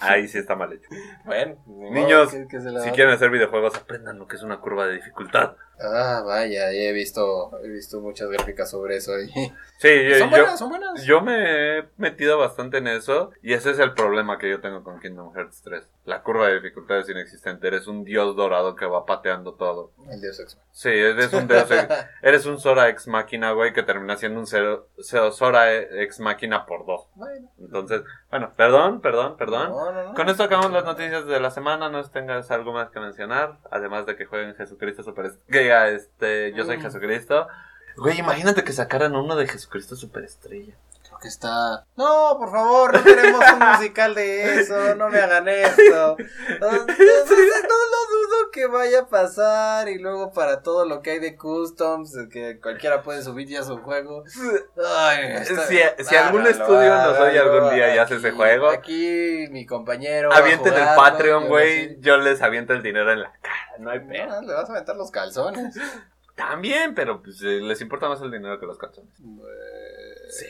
Ahí sí está mal hecho. Bueno, Niños, ¿qué- qué se le Si quieren hacer videojuegos, aprendan lo que es una curva de dificultad. Ah, vaya, ya he visto, he visto muchas gráficas sobre eso. y- Sí, yo, son yo- buenas, son buenas. yo me he metido bastante en eso y ese es el problema que yo tengo con Kingdom Hearts 3. La curva de dificultad es inexistente, eres un dios dorado que va pateando todo. El Dios Ex. Sí, eres un dios, eres un Sora ex máquina, güey, que termina siendo un cero- cero- Sora ex máquina por dos. Bueno, Entonces, bueno, perdón, perdón, perdón. No, no, no. Con esto acabamos las noticias de la semana. No tengas algo más que mencionar. Además de que jueguen Jesucristo Super. Que diga, este, yo soy Mm. Jesucristo. Güey, imagínate que sacaran uno de Jesucristo Superestrella. Creo que está. No, por favor, no queremos un musical de eso. No me hagan esto. No, no, no, no dudo que vaya a pasar. Y luego para todo lo que hay de customs, que cualquiera puede subir ya su juego. Ay, está- Si- si algún estudio nos oye algún día y hace ese juego. Aquí mi compañero. Avienten el Patreon, güey. Yo les aviento el dinero en la cara. No hay pedo. No, le vas a aventar los calzones. También, pero pues, eh, les importa más el dinero que los calzones. Sí.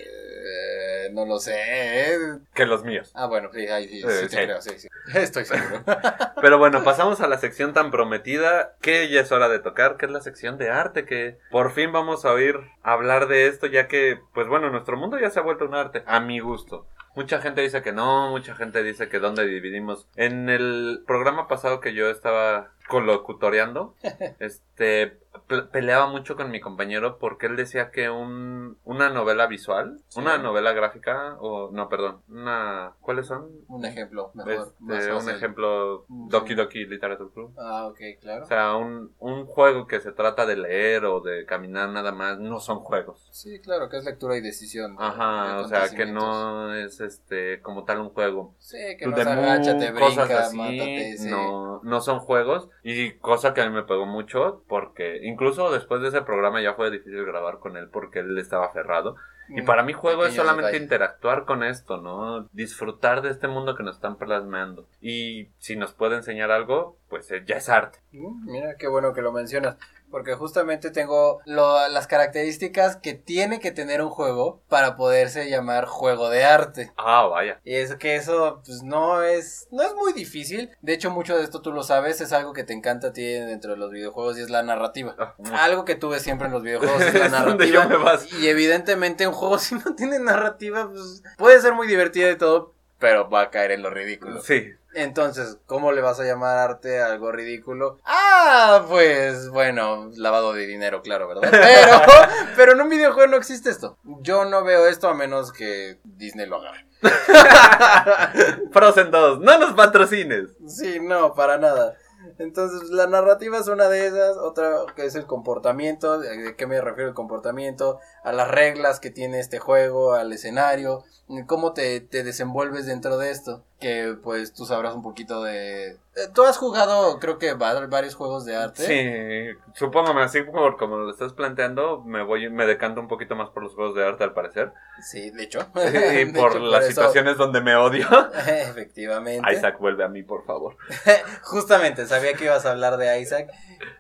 No lo sé. ¿eh? Que los míos. Ah, bueno, sí, ahí sí, Eh, sí te sí. creo, sí, sí. Estoy seguro. Pero bueno, pasamos a la sección tan prometida que ya es hora de tocar, que es la sección de arte, que por fin vamos a oír hablar de esto, ya que, pues bueno, nuestro mundo ya se ha vuelto un arte, a mi gusto. Mucha gente dice que no, mucha gente dice que dónde dividimos. En el programa pasado que yo estaba colocutoreando, este, pe- peleaba mucho con mi compañero porque él decía que un, una novela visual, Sí. una novela gráfica, o no, perdón, una, ¿cuáles son? Un ejemplo, mejor. Este, más un ejemplo, Mm, Doki. Doki Literature Club. Ah, ok, claro. O sea, un, un juego que se trata de leer o de caminar nada más, no son juegos. Sí, claro, que es lectura y decisión. de- Ajá, de o sea, que no es este como tal un juego. Sí, que no agáchate, brinca, así, mátate, sí. no, no son juegos. Y cosa que a mí me pegó mucho, porque incluso después de ese programa ya fue difícil grabar con él porque él estaba aferrado. Y Mm, para mí juego es solamente interactuar con esto, ¿no? Disfrutar de este mundo que nos están plasmando. Y si nos puede enseñar algo, pues eh, ya es arte. Mm, Mira, qué bueno que lo mencionas. Porque justamente tengo lo- las características que tiene que tener un juego para poderse llamar juego de arte. Ah, vaya. Y es que eso, pues no es, no es muy difícil. De hecho, mucho de esto tú lo sabes, es algo que te encanta a ti dentro de los videojuegos y es la narrativa. Ah, Algo que tú ves siempre en los videojuegos es la Es donde yo narrativa. Y evidentemente un juego si no tiene narrativa, pues puede ser muy divertido y todo, pero va a caer en lo ridículo. Sí. Entonces, ¿cómo le vas a llamar arte a algo ridículo? Ah, pues bueno, lavado de dinero, claro, ¿verdad? Pero, pero en un videojuego no existe esto. Yo no veo esto a menos que Disney lo agarre. Frozen 2, no nos patrocines. Sí, no, para nada. Entonces, la narrativa es una de esas, otra que es el comportamiento, ¿de de qué me refiero el comportamiento? A las reglas que tiene este juego, al escenario, cómo te, te desenvuelves dentro de esto, que pues tú sabrás un poquito de... eh, Tú has jugado, creo que va- varios juegos de arte. Sí, supóngame, así por como lo estás planteando, me voy, me decanto un poquito más por los juegos de arte al parecer. Sí, de hecho. y De por hecho, las situaciones donde me odio. Efectivamente. Isaac, vuelve a mí, por favor. Justamente, sabía que ibas a hablar de Isaac.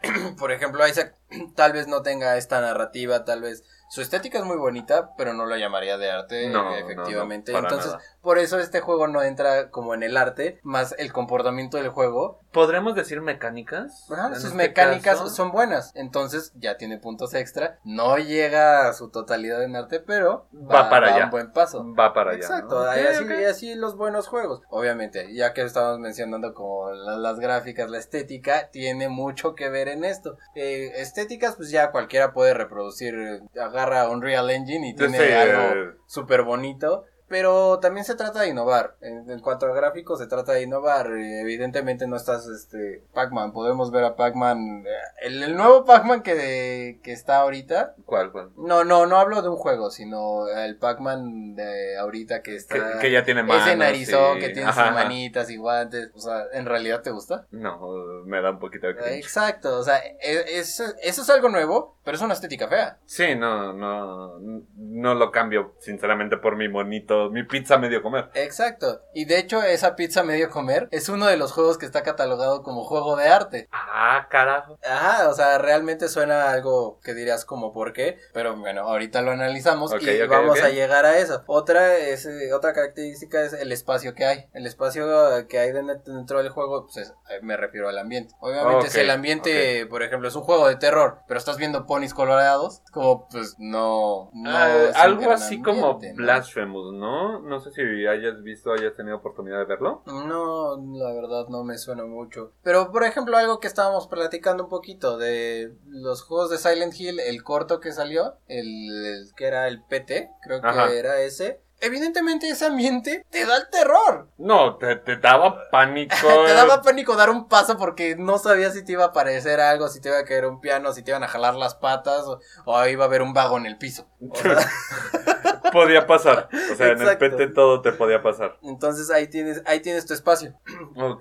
Por ejemplo, Isaac tal vez no tenga esta narrativa, tal vez su estética es muy bonita, pero no lo llamaría de arte, No, no, efectivamente. no, para Entonces, nada. Por eso este juego no entra como en el arte, más el comportamiento del juego. ¿Podremos decir mecánicas? Ajá, sus este mecánicas caso? son buenas, entonces ya tiene puntos extra. No llega a su totalidad en arte, pero Va para allá. un buen paso. Va para allá. Exacto, ¿no? y Ok, así, y así los buenos juegos. Obviamente, ya que estamos mencionando como la- las gráficas, la estética, tiene mucho que ver en esto. Eh, estéticas, pues ya cualquiera puede reproducir, agarra Unreal Engine y tiene Sí, algo eh, súper bonito. Pero también se trata de innovar. En, en cuanto a gráficos, se trata de innovar. Eh, Evidentemente no estás, este, Pac-Man. Podemos ver a Pac-Man. eh, El, el nuevo Pac-Man que, que está ahorita. ¿Cuál, cuál? No, no, no hablo de un juego, sino el Pac-Man de ahorita que está. Que, que ya tiene manos. ese narizón y- que tiene Ajá, sus ajá. manitas y guantes. O sea, ¿en realidad te gusta? No, me da un poquito de cringe. Exacto, o sea, e- es- eso es algo nuevo, pero es una estética fea. Sí, no, no, no lo cambio, sinceramente, por mi monito, mi pizza medio comer. Exacto, y de hecho esa pizza medio comer es uno de los juegos que está catalogado como juego de arte. Ah, carajo. Ajá, o sea, realmente suena algo que dirías como por qué, pero bueno, ahorita lo analizamos y vamos a llegar a eso. Otra es eh, otra característica es el espacio que hay. El espacio que hay den- dentro del juego, pues es- eh, me refiero al ambiente. Obviamente si el ambiente, por ejemplo, es un juego de terror, pero estás viendo ponis colorados, como pues no, no Ah, algo así como ¿no? Blasphemous, ¿no? No sé si hayas visto, hayas tenido oportunidad de verlo. No, la verdad no me suena mucho. Pero por ejemplo, algo que estábamos platicando un poquito de los juegos de Silent Hill, el corto que salió, el, el que era el PT, creo que Ajá. era ese. Evidentemente ese ambiente te da el terror. No, te, te daba pánico. te daba pánico dar un paso porque no sabías si te iba a aparecer algo, si te iba a caer un piano, si te iban a jalar las patas o, o iba a haber un vago en el piso. O sea, podía pasar. O sea, en el Exacto. PT todo te podía pasar. entonces ahí tienes, ahí tienes tu espacio.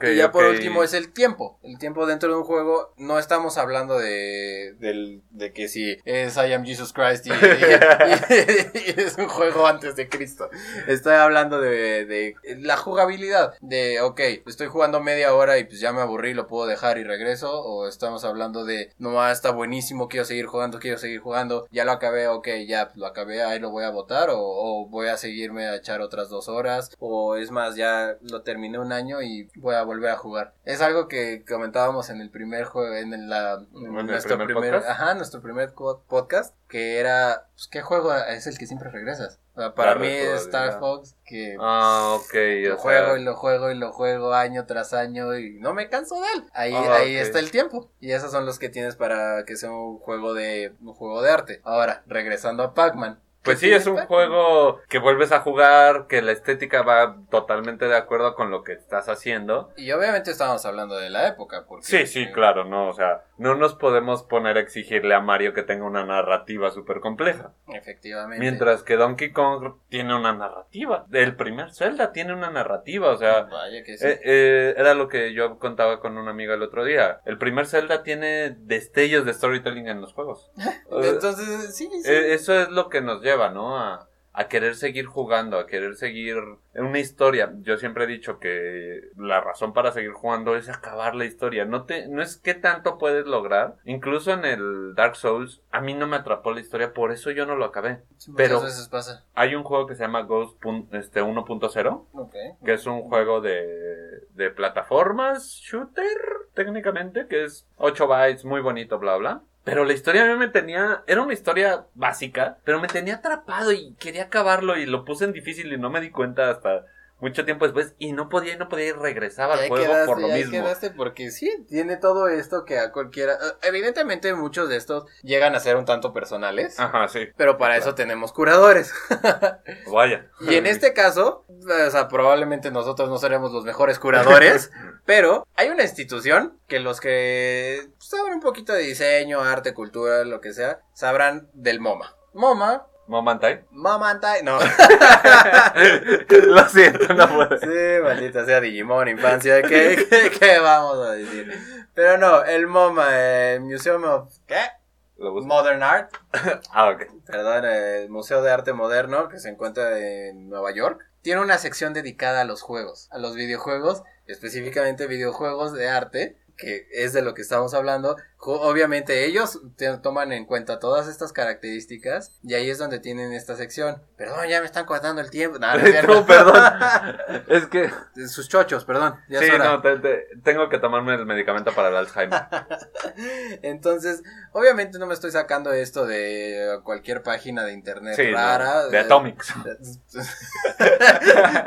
Y ya por último es el tiempo. El tiempo dentro de un juego, no estamos hablando de, del- de que si es I am Jesus Christ y, y- y- y es un juego antes de Cristo. Estoy hablando de, de la jugabilidad. De, ok, estoy jugando media hora y pues ya me aburrí, lo puedo dejar y regreso. O estamos hablando de, no, ah, está buenísimo, quiero seguir jugando, quiero seguir jugando. Ya lo acabé, ok, ya lo acabé, ahí lo voy a votar. O, o voy a seguirme a echar otras dos horas. O es más, ya lo terminé un año y voy a volver a jugar. Es algo que comentábamos en el primer juego, en el- la, en ¿En el nuestro primer ajá, nuestro primer podcast, que era, pues, ¿qué juego es el que siempre regresas? O sea, para mí es. Star Fox, que Ah, ok. lo juego sea, y lo juego y lo juego año tras año y no me canso de él. Ahí, Ah, ahí está el tiempo. Y esos son los que tienes para que sea un juego de, un juego de arte. Ahora, regresando a Pac-Man. Pues ¿Qué sí, es un juego que vuelves a jugar, que la estética va totalmente de acuerdo con lo que estás haciendo. Y obviamente estábamos hablando de la época. Porque, Sí, sí, claro, no, o sea, no nos podemos poner a exigirle a Mario que tenga una narrativa súper compleja. Efectivamente. Mientras que Donkey Kong tiene una narrativa. El primer Zelda tiene una narrativa, o sea, Vaya que sí. eh, eh, era lo que yo contaba con una amiga el otro día. El primer Zelda tiene destellos de storytelling en los juegos. Entonces, sí, sí. Eh, Eso es lo que nos lleva, ¿no? A, a querer seguir jugando, a querer seguir una historia. Yo siempre he dicho que la razón para seguir jugando es acabar la historia. No te, no es qué tanto puedes lograr. Incluso en el Dark Souls, a mí no me atrapó la historia, por eso yo no lo acabé. Sí, pero- veces pasa. Hay un juego que se llama Ghost este, 1.0, Ok. que es un juego de, de plataformas, shooter, técnicamente, que es 8 bytes, muy bonito, bla, bla. Pero la historia a mí me tenía, era una historia básica, pero me tenía atrapado y quería acabarlo y lo puse en difícil y no me di cuenta hasta mucho tiempo después y no podía y no podía y regresaba al juego quedaste, por lo mismo. quedaste porque sí, tiene todo esto que a cualquiera... eh, Evidentemente muchos de estos llegan a ser un tanto personales. Ajá, sí, Pero para eso tenemos curadores. vaya. Y en este caso, o sea, probablemente nosotros no seremos los mejores curadores, pero hay una institución que los que saben un poquito de diseño, arte, cultura, lo que sea, sabrán del MoMA. MoMA, Momentai. Mamantai, no. lo siento, no puedo. Sí, maldita sea Digimon, infancia, ¿qué, qué, qué vamos a decir? Pero no, el MoMA, el Museum of... ¿Qué? Modern Art, Ah, ok. perdón, el Museo de Arte Moderno que se encuentra en Nueva York, tiene una sección dedicada a los juegos, a los videojuegos, específicamente videojuegos de arte, que es de lo que estamos hablando. Obviamente ellos te- toman en cuenta todas estas características y ahí es donde tienen esta sección. Perdón, ya me están cortando el tiempo. No, perdón. Es que... Sus chochos, perdón. Ya Sí, es hora. no, te- te- tengo que tomarme el medicamento para el Alzheimer. Entonces, obviamente no me estoy sacando esto de cualquier página de internet Sí, no, rara. de Atomics.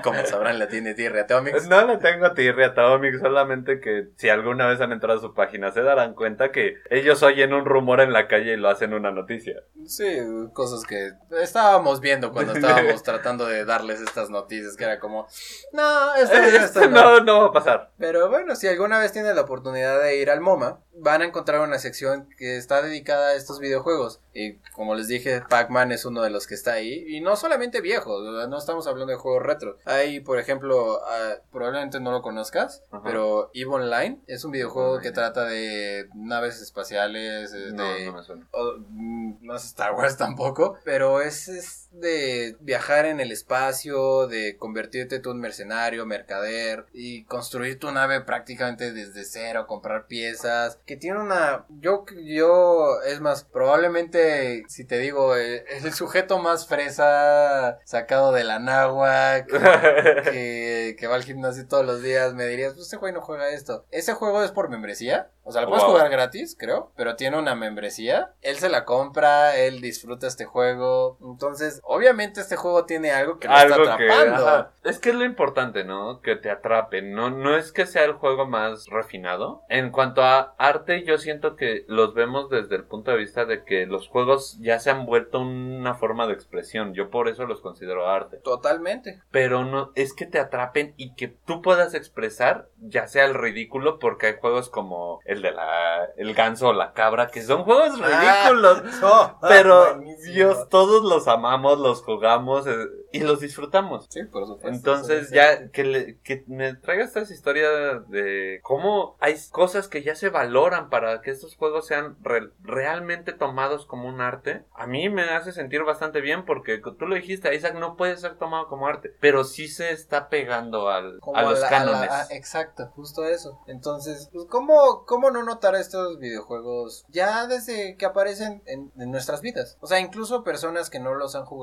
Como sabrán, la tiene Tierra Atomics. No le tengo tirria a Atomics, solamente que si alguna vez han entrado a su página se darán cuenta que ellos oyen un rumor en la calle y lo hacen una noticia. Sí, cosas que estábamos viendo cuando estábamos tratando de darles estas noticias, que era como, no, esto, esto Esto no. no, no va a pasar. Pero bueno, si alguna vez tienen la oportunidad de ir al MoMA, van a encontrar una sección que está dedicada a estos videojuegos. Y como les dije, Pac-Man es uno de los que está ahí. Y no solamente viejos, no estamos hablando de juegos retro. Hay, por ejemplo, ah, probablemente no lo conozcas, Ajá. pero EVE Online es un videojuego Online. que trata de naves espaciales, No, de... no me suena. o, mm, no es Star Wars tampoco, pero es, es de viajar en el espacio, de convertirte tú en mercenario, mercader y construir tu nave prácticamente desde cero, comprar piezas, que tiene una, yo, yo, es más, probablemente, si te digo, eh, el sujeto más fresa sacado de la náhuac, que, que va al gimnasio todos los días, me dirías, pues este güey no juega esto. Ese juego es por membresía, o sea, lo puedes Wow. jugar gratis, creo, pero tiene una membresía. Él se la compra, él disfruta este juego. Entonces, obviamente este juego tiene algo que lo Algo está atrapando. es que es lo importante, ¿no? Que te atrapen. No, no es que sea el juego más refinado. En cuanto a arte, yo siento que los vemos desde el punto de vista de que los juegos ya se han vuelto una forma de expresión. Yo por eso los considero arte. Totalmente. Pero no, es que te atrapen y que tú puedas expresar, ya sea el ridículo, porque hay juegos como el de la, el ganso o la cabra, que son juegos ridículos. Oh, Pero buenísimo. Dios, todos los amamos, los jugamos eh, y los disfrutamos. Sí, por supuesto. Entonces sí, ya sí. que, le- que me traiga estas historias de cómo hay cosas que ya se valoran para que estos juegos sean re- realmente tomados como un arte, a mí me hace sentir bastante bien porque tú lo dijiste, Isaac no puede ser tomado como arte, pero sí se está pegando al, Como a los la- a la- cánones. ah, exacto, justo eso. Entonces, pues, ¿cómo, ¿cómo no notar estos videojuegos ya desde que aparecen en, en nuestras vidas? O sea, incluso personas que no los han jugado,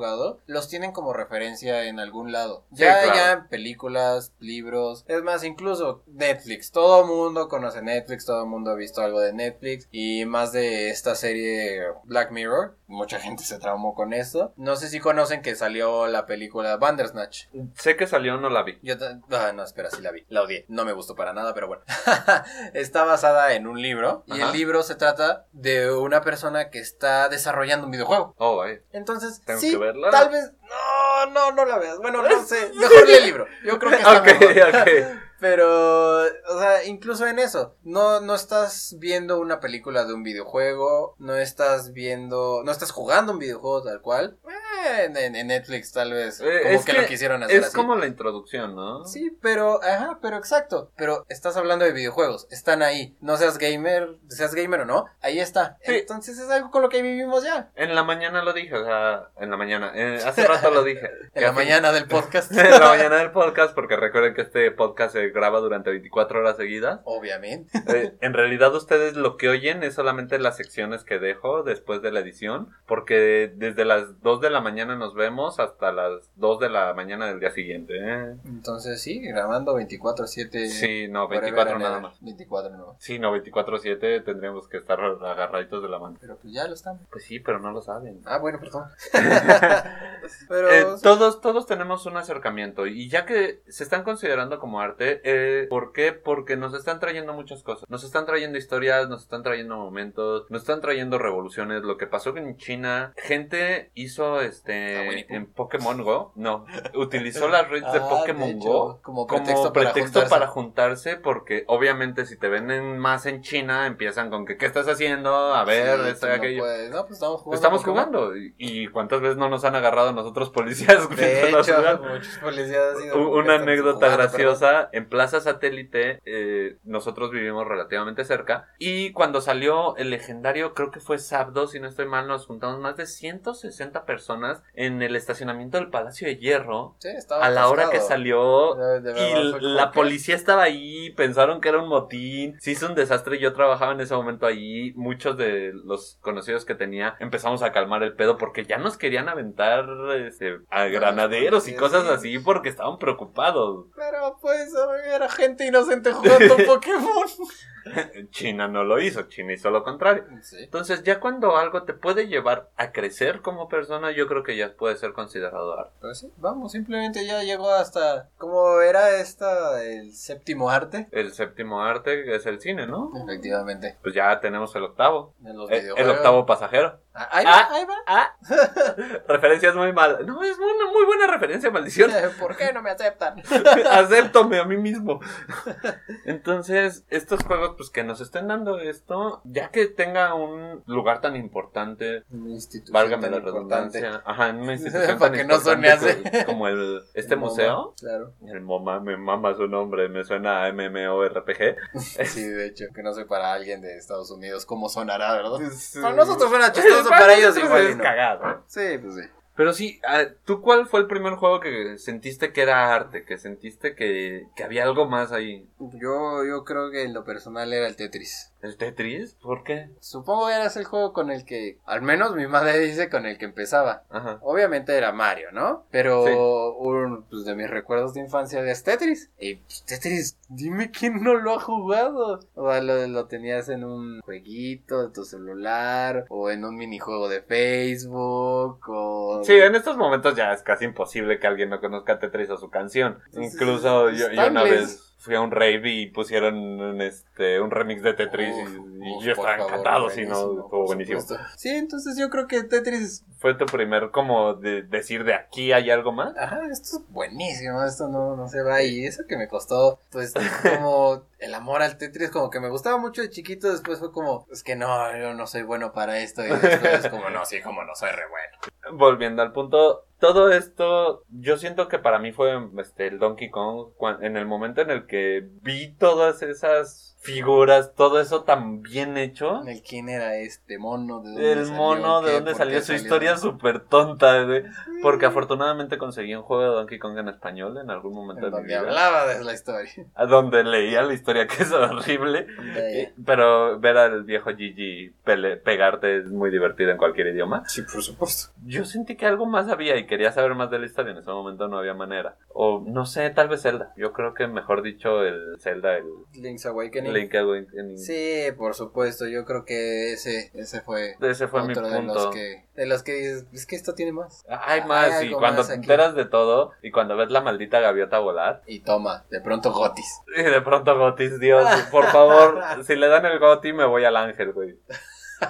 los tienen como referencia en algún lado. Sí, Ya, claro. ya en películas, libros, es más, incluso Netflix. Todo mundo conoce Netflix, todo el mundo ha visto algo de Netflix y más de esta serie Black Mirror. Mucha gente se traumó con esto. No sé si conocen que salió la película Bandersnatch. Sé que salió, no la vi. Yo ah, no, espera, sí la vi. La odié. No me gustó para nada, pero bueno. está basada en un libro. Y Ajá. el libro se trata de una persona que está desarrollando un videojuego. Oh, vaya. Entonces, Tengo sí, que verla. tal vez. No, no, no la veas. Bueno, no sé. Mejor lee el libro. Yo creo que está Ok, mejor. ok. Pero, o sea, incluso en eso, no, no estás viendo una película de un videojuego, no estás viendo, no estás jugando un videojuego tal cual. Eh, en, en Netflix tal vez, Eh, como es que, que lo quisieron hacer Es así. como la introducción, ¿no? Sí, pero, ajá, pero exacto. Pero estás hablando de videojuegos, están ahí. No seas gamer, seas gamer o no, ahí está. Sí. Entonces es algo con lo que vivimos ya. En la mañana lo dije, o sea, en la mañana, eh, hace rato lo dije. En la mañana del podcast. en la mañana del podcast, porque recuerden que este podcast se graba durante 24 horas seguidas. Obviamente. Eh, en realidad ustedes lo que oyen es solamente las secciones que dejo después de la edición, porque desde las 2 de la mañana nos vemos hasta las 2 de la mañana del día siguiente. ¿eh? Entonces sí, grabando 24-7. Sí, no, forever 24 and nada más. 24 no. Sí, no, 24-7 tendríamos que estar agarraditos de la mano. Pero pues ya lo estamos. Pues sí, pero no lo saben. Ah, bueno, perdón. Pero Eh, todos, todos tenemos un acercamiento y ya que se están considerando como arte, eh, ¿por qué? Porque nos están trayendo muchas cosas. Nos están trayendo historias, nos están trayendo momentos, nos están trayendo revoluciones. Lo que pasó en China, gente hizo Ah, este en Pokémon Go, no, utilizó las redes de Ah, Pokémon hecho, Go como como pretexto, pretexto, para, para, juntarse. juntarse porque obviamente si te venden más en China empiezan con que ¿qué estás haciendo? A ver, Sí, esto no aquello. puedes. No, pues estamos jugando. Estamos Pokémon. jugando. ¿Y- ¿Y cuántas veces no nos han agarrado a nosotros policías? De hecho, muchos policías han Una anécdota jugando, graciosa, en Plaza Satélite eh, nosotros vivimos relativamente cerca y cuando salió el legendario, creo que fue Sabdo, si no estoy mal, nos juntamos más de 160 personas en el estacionamiento del Palacio de Hierro pero- Sí, estaba a la hora que salió De- de verdad, y la que- policía estaba ahí, pensaron que era un motín, se hizo un desastre, yo trabajaba en ese momento ahí, muchos de los conocidos que tenía empezamos a calmar el pedo porque ya nos querían aventar este, a granaderos y cosas sí. así porque estaban preocupados. Pero pues era gente inocente jugando Pokémon. China no lo hizo, China hizo lo contrario. Sí. Entonces ya cuando algo te puede llevar a crecer como persona, yo creo que ya puede ser considerado arte. Pues sí, vamos, simplemente ya llegó hasta. ¿Cómo era esta? El séptimo arte. El séptimo arte es el cine, ¿no? Efectivamente. Pues ya tenemos el octavo. En los Eh, El, octavo pasajero. Ah, ahí va, Ah. ahí va. Ah, referencias muy malas. No, es una muy buena referencia, maldición. ¿Por qué no me aceptan? Acéptome a mí mismo. Entonces, estos juegos, pues que nos estén dando esto, ya que tenga un lugar tan importante, Una institución válgame la importante. redundancia, ajá, en una institución Para tan que no suene así. co- como el este El MoMA, museo. Claro. El MoMA, me mama su nombre, me suena a MMORPG. Sí, de hecho, que no sé para alguien de Estados Unidos cómo sonará, ¿verdad? Sí. Para nosotros suena chistoso, para ellos nosotros igual. es no. cagado. Sí, pues sí. Pero sí, ah, ¿tú cuál fue el primer juego que sentiste que era arte? Que sentiste que, que había algo más ahí? Yo, yo creo que en lo personal era el Tetris. ¿El Tetris? ¿Por qué? Supongo que era el juego con el que, al menos mi madre dice con el que empezaba. Ajá. Obviamente era Mario, ¿no? Pero Sí. uno pues, de mis recuerdos de infancia es Tetris. Y pues, Tetris, dime quién no lo ha jugado. O sea, lo, lo tenías en un jueguito de tu celular, o en un minijuego de Facebook, o... Sí, en estos momentos ya es casi imposible que alguien no conozca Tetris o su canción. Entonces, Incluso yo, yo una vez fui a un rave y pusieron un, este, un remix de Tetris y- Uf, y, uf, yo estaba favor, encantado, sí, no, estuvo buenísimo. supuesto. Sí, entonces yo creo que Tetris Fue tu primer como de decir de aquí hay algo más. Ajá, esto es buenísimo, esto no, no se va y eso que me costó, pues como el amor al Tetris, como que me gustaba mucho de chiquito, después fue como, es que no, yo no soy bueno para esto y después como, no, sí, como no soy re bueno. Volviendo al punto, todo esto, yo siento que para mí fue este, el Donkey Kong, en el momento en el que vi todas esas figuras, todo eso tan bien hecho. El quién era este mono, de dónde El salió, mono, de dónde salió su salió. historia súper tonta, güey. Porque afortunadamente conseguí un juego de Donkey Kong en español en algún momento En de mi vida. hablaba de la historia. A donde leía la historia que es horrible. Pero ver al viejo Gigi pele- pegarte es muy divertido en cualquier idioma. Sí, por supuesto. Yo sentí que algo más había y quería saber más de la historia. En ese momento no había manera. O no sé, tal vez Zelda. Yo creo que mejor dicho el Zelda, el Link's Awakening. Sí, por supuesto, yo creo que ese, ese fue Ese fue mi otro de los que, de los que dices, es que esto tiene más. Hay más y cuando más te enteras de todo y cuando ves la maldita gaviota volar Y toma, de pronto Gotis. y de pronto Gotis, Dios, por favor, si le dan el Goti me voy al ángel, güey.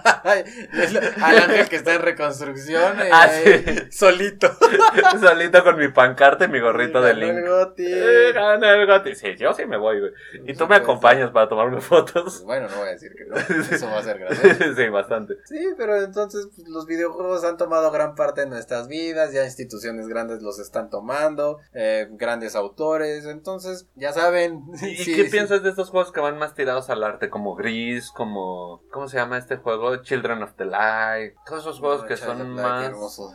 Al ángel que está en reconstrucción, eh, Ah, sí. solito. Solito con mi pancarta y mi gorrito de Ganó el Link. Goti. Eh, gana el Goti. Sí, yo sí me voy, güey. Y tú me acompañas para tomarme Pues fotos. bueno, no voy a decir que no. Eso va a ser gracioso. sí, bastante. Sí, pero entonces pues, los videojuegos han tomado gran parte de nuestras vidas, ya instituciones grandes los están tomando, eh, grandes autores, entonces ya saben. ¿Y sí, qué sí. piensas de estos juegos que van más tirados al arte? Como Gris, como... ¿Cómo se llama este juego? Children of the Light. Todos esos juegos que Child of son más...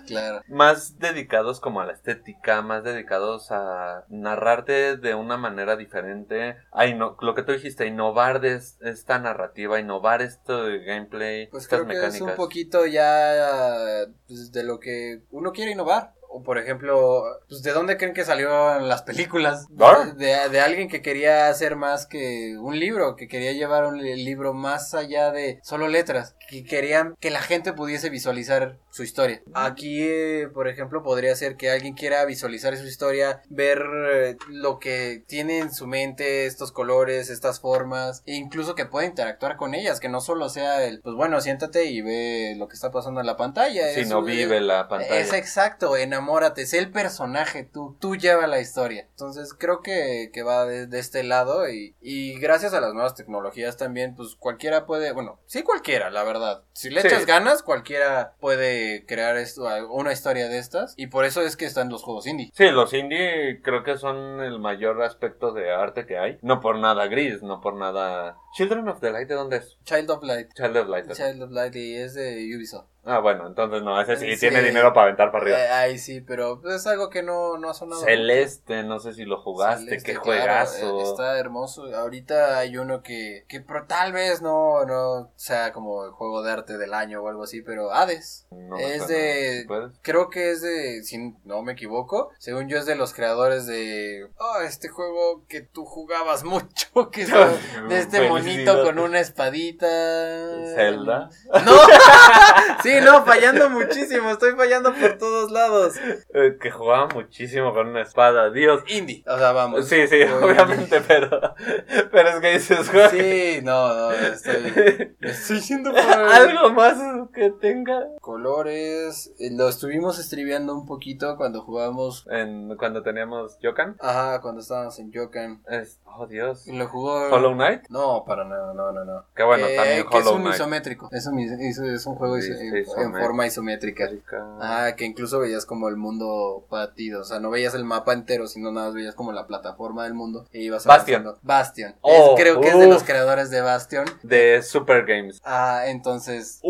claro. más dedicados como a la estética, más dedicados a narrarte de una manera diferente, a lo que tú dijiste, innovar de es- esta narrativa, innovar esto de gameplay, Pues estas creo que mecánicas. es un poquito ya pues, de lo que uno quiere innovar. O por ejemplo, pues de dónde creen que salieron las películas? Ah. De, de alguien que quería hacer más que un libro, que quería llevar un li- libro más allá de solo letras, que querían que la gente pudiese visualizar su historia. Aquí, eh, por ejemplo, podría ser que alguien quiera visualizar su historia, ver eh, lo que tiene en su mente, estos colores, estas formas, e incluso que pueda interactuar con ellas, que no solo sea el, pues bueno, siéntate y ve lo que está pasando en la pantalla. Si no vive la pantalla. es exacto, enamórate, sé el personaje tú, tú lleva la historia. Entonces creo que, que va de, de este lado y, y gracias a las nuevas tecnologías también, pues cualquiera puede, bueno, sí cualquiera, la verdad. Si le Sí. echas ganas, cualquiera puede crear esto, una historia de estas y por eso es que están los juegos indie. Sí, los indie creo que son el mayor aspecto de arte que hay. No por nada gris, no por nada... Children of the Light, ¿de dónde es? Child of Light. Child of Light. Child of Light y es de Ubisoft. Ah, bueno, entonces no, ese sí, Sí. tiene dinero para aventar para arriba. Eh, ay, sí, pero es algo que no, no ha sonado. Celeste, no sé si lo jugaste, Celeste, qué juegazo. eh, está hermoso. Ahorita hay uno que, que pro- tal vez no, no sea como el juego de arte del año o algo así, pero Hades. No es de- ¿Puedes? Creo que es de, si no me equivoco, según yo es de los creadores de oh, este juego que tú jugabas mucho, que es de este monito con una espadita. Zelda. No, sí, no, fallando muchísimo, estoy fallando por todos lados. Eh, que jugaba muchísimo con una espada, Dios. Indie, o sea, vamos. Sí, sí, obviamente, pero, pero es que dices, güey, Sí, no, no, estoy, estoy yendo por algo más que tenga. colores. eh, Lo estuvimos estribeando un poquito cuando jugábamos, En, cuando teníamos Yokan, ajá, cuando estábamos en Yokan. es, oh Dios, Lo jugó. Hollow Knight, No, para nada, no, no, no. que bueno, Que- también que es Hollow un Knight. isométrico. Es un, es un juego Sí, iso- sí, en, forma isométrica. Ah, que incluso veías como el mundo partido. O sea, no veías el mapa entero, sino nada más veías como la plataforma del mundo. E ibas Bastion. Bastion. Oh, Es- creo que es de los creadores de Bastion. De Super Games. Ah, entonces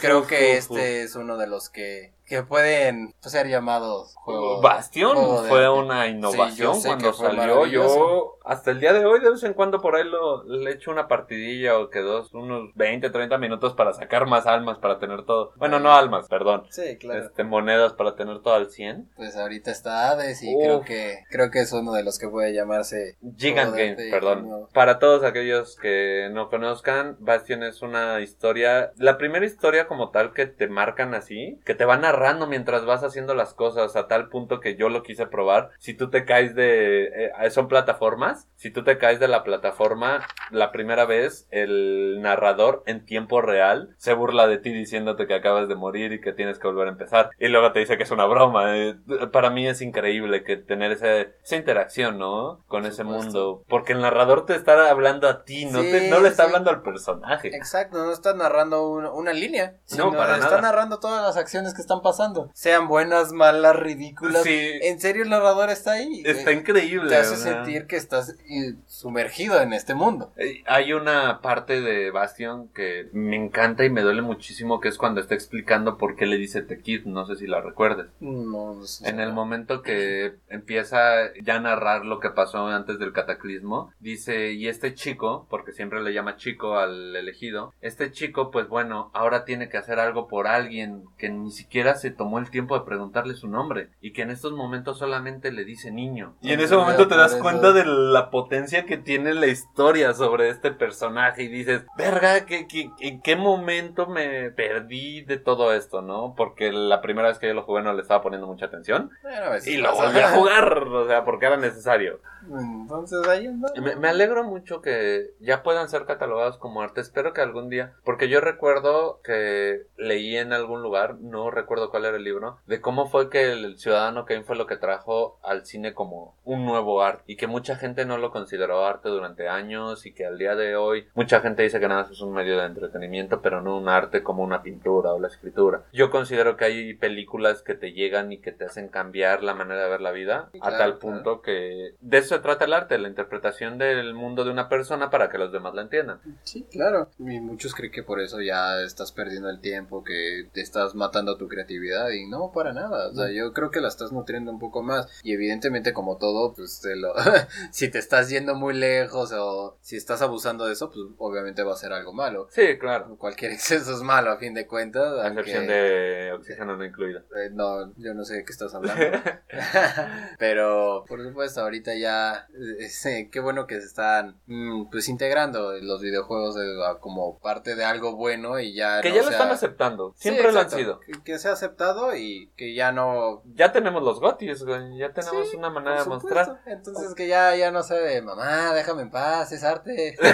creo que este es uno de los que, que pueden ser llamados juego. Bastion juego de fue una innovación Sí, cuando salió. Yo hasta el día de hoy de vez en cuando por ahí lo, le echo una partidilla o que dos, unos 20, 30 minutos para sacar más almas para tener todo. Bueno, no almas, perdón. Sí, claro. Este, monedas para tener todo al 100. Pues ahorita está Hades y Uf. creo que creo que es uno de los que puede llamarse Gigant de Games, perdón. no. Para todos aquellos que no conozcan, Bastion es una historia, la primera historia como tal que te marcan así, que te va mientras vas haciendo las cosas a tal punto que yo lo quise probar. Si tú te caes de, eh, son plataformas, si tú te caes de la plataforma la primera vez, el narrador en tiempo real se burla de ti diciéndote que acabas de morir y que tienes que volver a empezar. Y luego te dice que es una broma. Eh, Para mí es increíble que tener ese- esa interacción, ¿no? Con ese mundo. Porque el narrador te está hablando a ti, no, Sí, te- no le está sí. hablando al personaje. Exacto, no está narrando un- una línea, No, sino para está nada. narrando todas las acciones que están pasando, sean buenas, malas, ridículas. Sí, En serio el narrador está ahí. está eh, increíble. Te hace sentir que estás eh, sumergido en este mundo. Hay una parte de Bastion que me encanta y me duele muchísimo, que es cuando está explicando por qué le dice The Kid, no sé si la recuerdes. No, no sé. En el momento que empieza ya a narrar lo que pasó antes del cataclismo, dice, y este chico, porque siempre le llama chico al elegido, este chico, pues bueno, ahora tiene que hacer algo por alguien que ni siquiera se tomó el tiempo de preguntarle su nombre, y que en estos momentos solamente le dice niño. Y en ese momento te das cuenta de la potencia que tiene la historia sobre este personaje, y dices, verga, ¿qué, qué, en qué momento me perdí de todo esto, no? Porque la primera vez que yo lo jugué no le estaba poniendo mucha atención. Bueno, Y lo volví a jugar, o sea, porque era necesario. Entonces ahí anda. Me, me alegro mucho que ya puedan ser catalogados como arte. Espero que algún día, porque yo recuerdo que leí en algún lugar, no recuerdo cuál era el libro, de cómo fue que el Ciudadano Kane fue lo que trajo al cine como un nuevo arte y que mucha gente no lo consideró arte durante años y que al día de hoy mucha gente dice que nada es un medio de entretenimiento, pero no un arte como una pintura o la escritura. Yo considero que hay películas que te llegan y que te hacen cambiar la manera de ver la vida Sí, a claro, tal claro. punto que de eso se trata el arte, la interpretación del mundo de una persona para que los demás la entiendan. Sí, claro. Y muchos creen que por eso ya estás perdiendo el tiempo, que te estás matando tu creatividad y no, para nada. O sea, yo creo que la estás nutriendo un poco más. Y evidentemente, como todo, pues te lo... si te estás yendo muy lejos o si estás abusando de eso, pues obviamente va a ser algo malo. Sí, claro. Cualquier exceso es malo, a fin de cuentas. A aunque- excepción de oxígeno no incluido. Eh, no, yo no sé de qué estás hablando. Pero, por supuesto, ahorita ya, eh, qué bueno que se están, mm, pues, integrando los videojuegos de- como parte de algo bueno y ya que no ya lo están aceptando. Sí, Siempre lo han sido. Que, que sea aceptado y que ya no... Ya tenemos los gotis, güey. Ya tenemos Sí, una manera de mostrar. Entonces que ya, ya no se mamá, déjame en paz, es arte.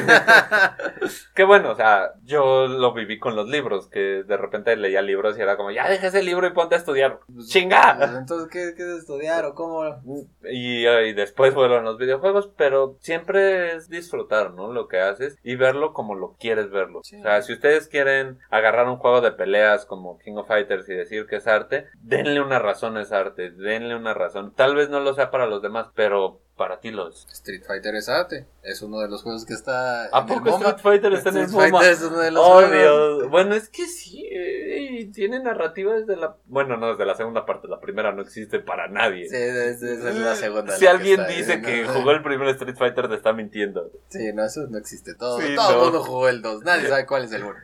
Que bueno, o sea, yo lo viví con los libros, que de repente leía libros y era como, ya deja ese libro y ponte a estudiar. Pues, ¡Chinga! Entonces, ¿qué, qué es estudiar o cómo? Y, y después fueron los videojuegos, pero siempre es disfrutar, ¿no? Lo que haces y verlo como lo quieres verlo. Sí. O sea, si ustedes quieren agarrar un juego de peleas como King of Fighters y decir que es arte, denle una razón a ese arte, denle una razón. Tal vez no lo sea para los demás, pero para ti lo es. Street Fighter es arte. Es uno de los juegos que está... ¿A en el poco MoMA. Street Fighter está en el MoMA? Fighter es uno de los Oh, juegos. Dios. Bueno, es que sí, eh, tiene narrativa desde la... Bueno, no, desde la segunda parte, la primera no existe para nadie. Sí, es, es- es la segunda. Si la que alguien ahí, dice ¿no? que jugó el primer Street Fighter te está mintiendo. Sí, no, eso no existe. Todo, Sí, todo el no. mundo jugó el 2. Nadie sabe cuál es el 1.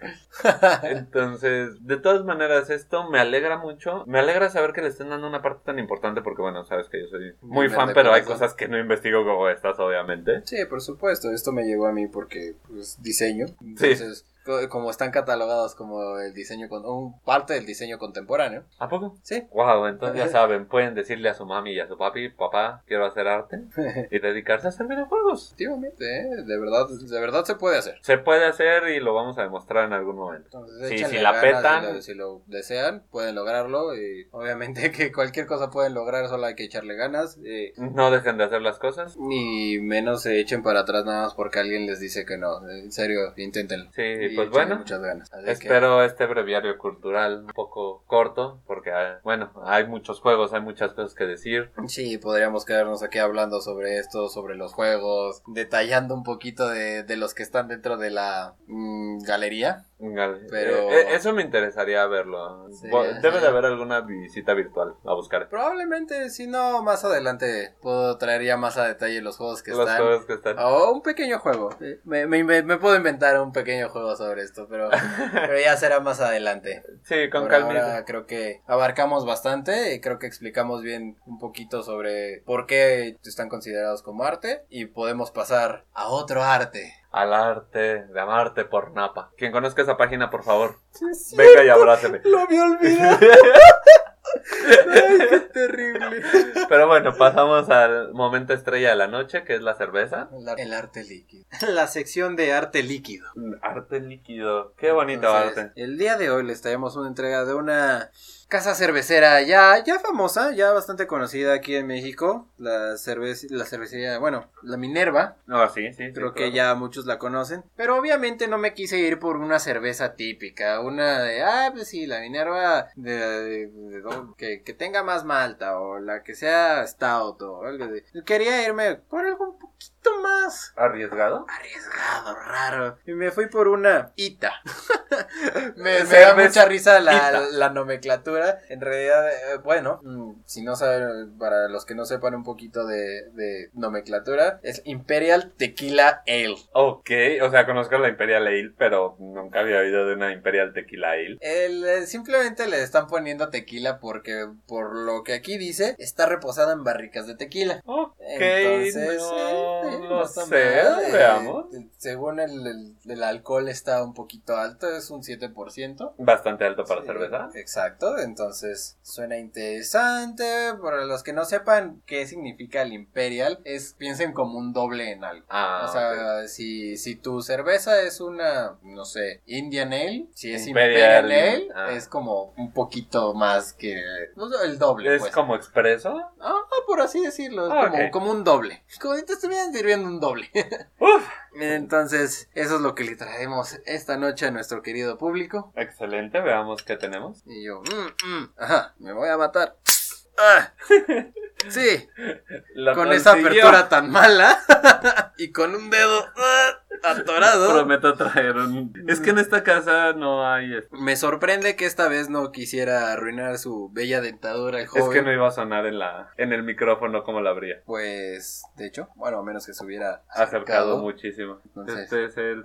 Entonces, de todas maneras, esto me alegra mucho. Me alegra saber que le estén dando una parte tan importante porque, bueno, sabes que yo soy muy Verde fan, pero hay cosas que no investigo como estas, obviamente. Sí, por supuesto. Esto me llegó a mí porque, pues, diseño. Entonces, como están catalogados como el diseño, con un parte del diseño contemporáneo. ¿A poco? Sí. Wow, entonces ya saben, pueden decirle a su mami y a su papi, papá, quiero hacer arte y dedicarse a hacer videojuegos. Efectivamente, ¿eh? de verdad, de verdad se puede hacer. Se puede hacer y lo vamos a demostrar en algún momento. Entonces, Sí, si la petan. Si lo, si lo desean, pueden lograrlo. Y obviamente que cualquier cosa pueden lograr, solo hay que echarle ganas. eh, No dejen de hacer las cosas. ni menos se echen para atrás nada más porque alguien les dice que no. En serio, inténtenlo. Sí, Y pues bueno, muchas ganas. Así que- espero este breviario cultural un poco corto, porque ah, bueno, hay muchos juegos, hay muchas cosas que decir. Sí, podríamos quedarnos aquí hablando sobre esto, sobre los juegos, detallando un poquito de, de los que están dentro de la mm, galería. Gal- Pero- eh, eh, eso me interesaría verlo. Sí, Debe sí. de haber alguna visita virtual a buscar. Probablemente, si no, más adelante puedo traer ya más a detalle los juegos que Los están. juegos que están. O un pequeño juego. Me, me, me- me puedo inventar un pequeño juego sobre esto, pero, pero ya será más adelante. Sí, con ahora creo que abarcamos bastante y creo que explicamos bien un poquito sobre por qué están considerados como arte y podemos pasar a otro arte. Al arte de amarte por Napa. Quien conozca esa página, por favor, venga y abráceme. Lo había olvidado. Ay, qué terrible. Pero bueno, pasamos al momento estrella de la noche, que es la cerveza. El arte líquido. La sección de arte líquido. Arte líquido. Qué bonito Entonces, arte. El día de hoy les traemos una entrega de una casa cervecera ya, ya famosa, ya bastante conocida aquí en México. La, cervec la cervecería, bueno, la Minerva. No, sí, sí. sí, Creo que claro. ya muchos la conocen. Pero obviamente no me quise ir por una cerveza típica. Una de, ah, pues sí, la Minerva de, de- de- de- que, que tenga más malta. O la que sea stout o algo de. Quería irme por algo un poquito más ¿Arriesgado? arriesgado, raro. Y me fui por una Ita. me, me da mucha risa la, la nomenclatura. En realidad, eh, bueno, mm, si no saben, para los que no sepan un poquito de, de nomenclatura, es Imperial Tequila Ale. Ok, o sea, conozco la Imperial Ale, pero nunca había oído de una Imperial Tequila Ale. El, eh, simplemente le están poniendo tequila porque, por lo que aquí dice, está reposada en barricas de tequila. Ok, Entonces, no eh, está sé, mal, eh, veamos. según el, el- el alcohol está un poquito alto, es un 7%. Bastante alto para Sí, cerveza. Exacto, entonces suena interesante. Para los que no sepan qué significa el Imperial, es piensen como un doble en algo. Ah, o sea, si, si tu cerveza es una, no sé, Indian Ale, si es Imperial, Imperial, Ale, ah. es como un poquito más que no el doble. ¿Es pues. como expreso? Ah, por así decirlo, es Ah, como, como un doble. Como si te sirviendo un doble. Uf, Entonces, eso es lo que le traemos esta noche a nuestro querido público. excelente, veamos qué tenemos. Y yo, mm, mm, ajá, me voy a matar. Ah, sí, La con esa consiguió. apertura tan mala y con un dedo ah, atorado. Prometo traer un... Es que en esta casa no hay... Es Me sorprende que esta vez no quisiera arruinar su bella dentadura el joven. que no iba a sonar en la en el micrófono como la habría. Pues, de hecho, bueno, a menos que se hubiera Acercado muchísimo. Entonces- Este es el...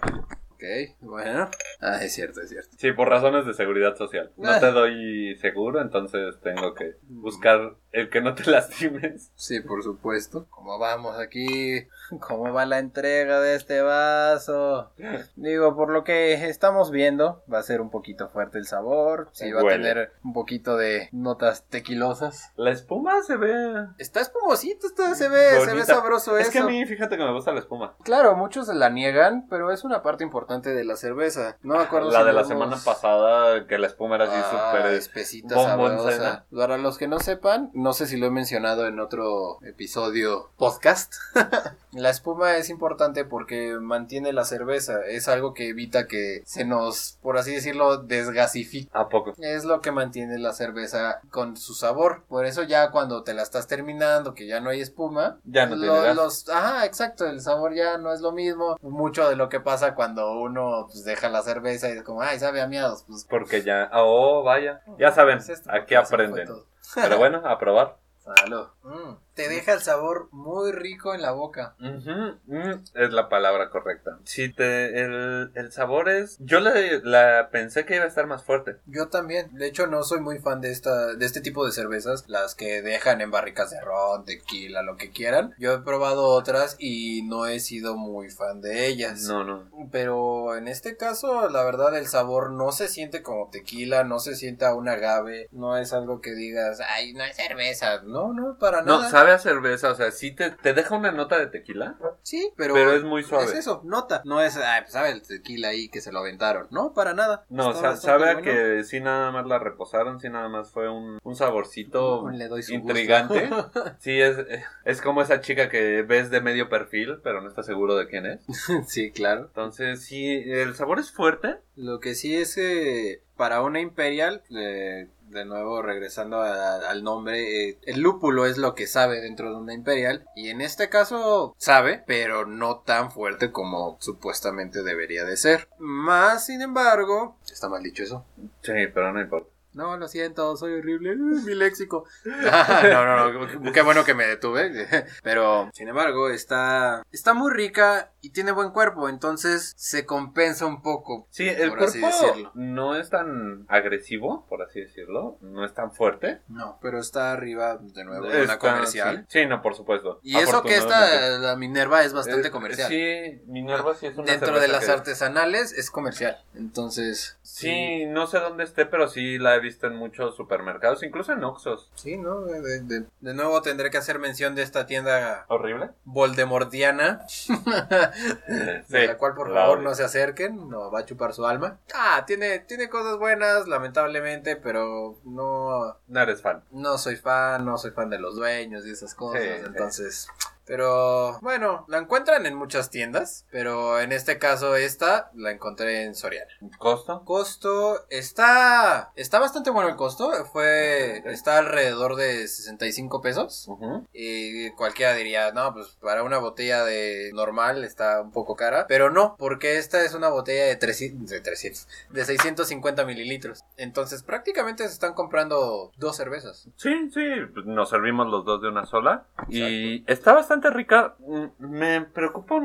Ok, bueno. Ah, es cierto, es cierto. Sí, por razones de seguridad social. No Ah. te doy seguro, entonces tengo que buscar el que no te lastimes. Sí, por supuesto. ¿Cómo vamos aquí? ¿Cómo va la entrega de este vaso? Digo, por lo que estamos viendo, va a ser un poquito fuerte el sabor. Sí, va a tener un poquito de notas tequilosas. La espuma se ve... Está espumosito, está, se ve, se ve bonita. sabroso Es eso. que a mí, fíjate que me gusta la espuma. Claro, muchos la niegan, pero es una parte importante de la cerveza. No me acuerdo La si de la semana pasada, que la espuma era así Ah, súper... espesita, sabrosa. Para los que no sepan, no sé si lo he mencionado en otro episodio podcast. la espuma es importante porque mantiene la cerveza. Es algo que evita que se nos, por así decirlo, desgasifique. ¿A poco? Es lo que mantiene la cerveza con su sabor. Por eso ya cuando te la estás terminando, que ya no hay espuma, Ya no lo- los, ajá, exacto, el sabor ya no es lo mismo. Mucho de lo que pasa cuando uno pues, deja la cerveza y es como, ay, sabe a miados, pues Porque ya... Oh, vaya. Ya saben, pues, aquí aprenden. Pero bueno, a probar. Salud. Mm, te deja el sabor muy rico en la boca. Mm, es la palabra correcta. Si te... El, el sabor es... Yo le, la pensé que iba a estar más fuerte. Yo también. De hecho, no soy muy fan de esta, de este tipo de cervezas, las que dejan en barricas de ron, tequila, lo que quieran. Yo he probado otras y no he sido muy fan de ellas. No, no. Pero en este caso, la verdad, el sabor no se siente como tequila, no se siente a un agave, no es algo que digas, ay, no es cerveza. No, no, para No, nada. sabe a cerveza, o sea, sí te, te deja una nota de tequila, Sí, pero, pero es muy suave. es eso, nota. No es, ay, pues sabe el tequila ahí que se lo aventaron. No, para nada. No, sa- sabe a bueno. que sí nada más la reposaron, sí nada más fue un, un saborcito Le doy su intrigante. Sí, es, es como esa chica que ves de medio perfil, pero no estás seguro de quién es. sí, claro. Entonces, sí, el sabor es fuerte. Lo que sí es que para una Imperial, eh, de nuevo regresando al nombre, eh, el lúpulo es lo que sabe dentro de una Imperial. Y en este caso sabe, pero no tan fuerte como supuestamente debería de ser. Más, sin embargo, está mal dicho eso. Sí, pero no importa. No, lo siento, soy horrible. Uh, Mi léxico. no, no, no. Qué bueno que me detuve. Pero, sin embargo, está, está muy rica y tiene buen cuerpo. Entonces se compensa un poco. Sí, el Por así cuerpo decirlo. no es tan agresivo, por así decirlo. No es tan fuerte. No, pero está arriba de nuevo de una comercial. Sí. Sí, no, por supuesto. Y eso que esta, la Minerva, es bastante Eh, comercial. Sí, Minerva sí es una Dentro de las que- artesanales es comercial. Entonces. Sí, no sé dónde esté, pero sí la he visto en muchos supermercados, incluso en Oxxos. Sí, ¿no? De, de- de- de nuevo tendré que hacer mención de esta tienda Horrible. Voldemortiana. de la cual por la favor no se acerquen, no va a chupar su alma. Ah, tiene, tiene cosas buenas, lamentablemente, pero no, No eres fan. no soy fan, no soy fan de los dueños y esas cosas, Sí, sí. Pero bueno, la encuentran en muchas tiendas, pero en este caso esta la encontré en Soriana. ¿Costo? Costo está está bastante bueno el costo, fue está alrededor de 65 pesos. Ujú. Y cualquiera diría, no, pues para una botella de normal está un poco cara. Pero no, porque esta es una botella de 300, de 300, de 650 mililitros. Entonces prácticamente se están comprando dos cervezas. Sí, sí, pues nos servimos los dos de una sola. Y está bastante rica. Mm, Me preocupa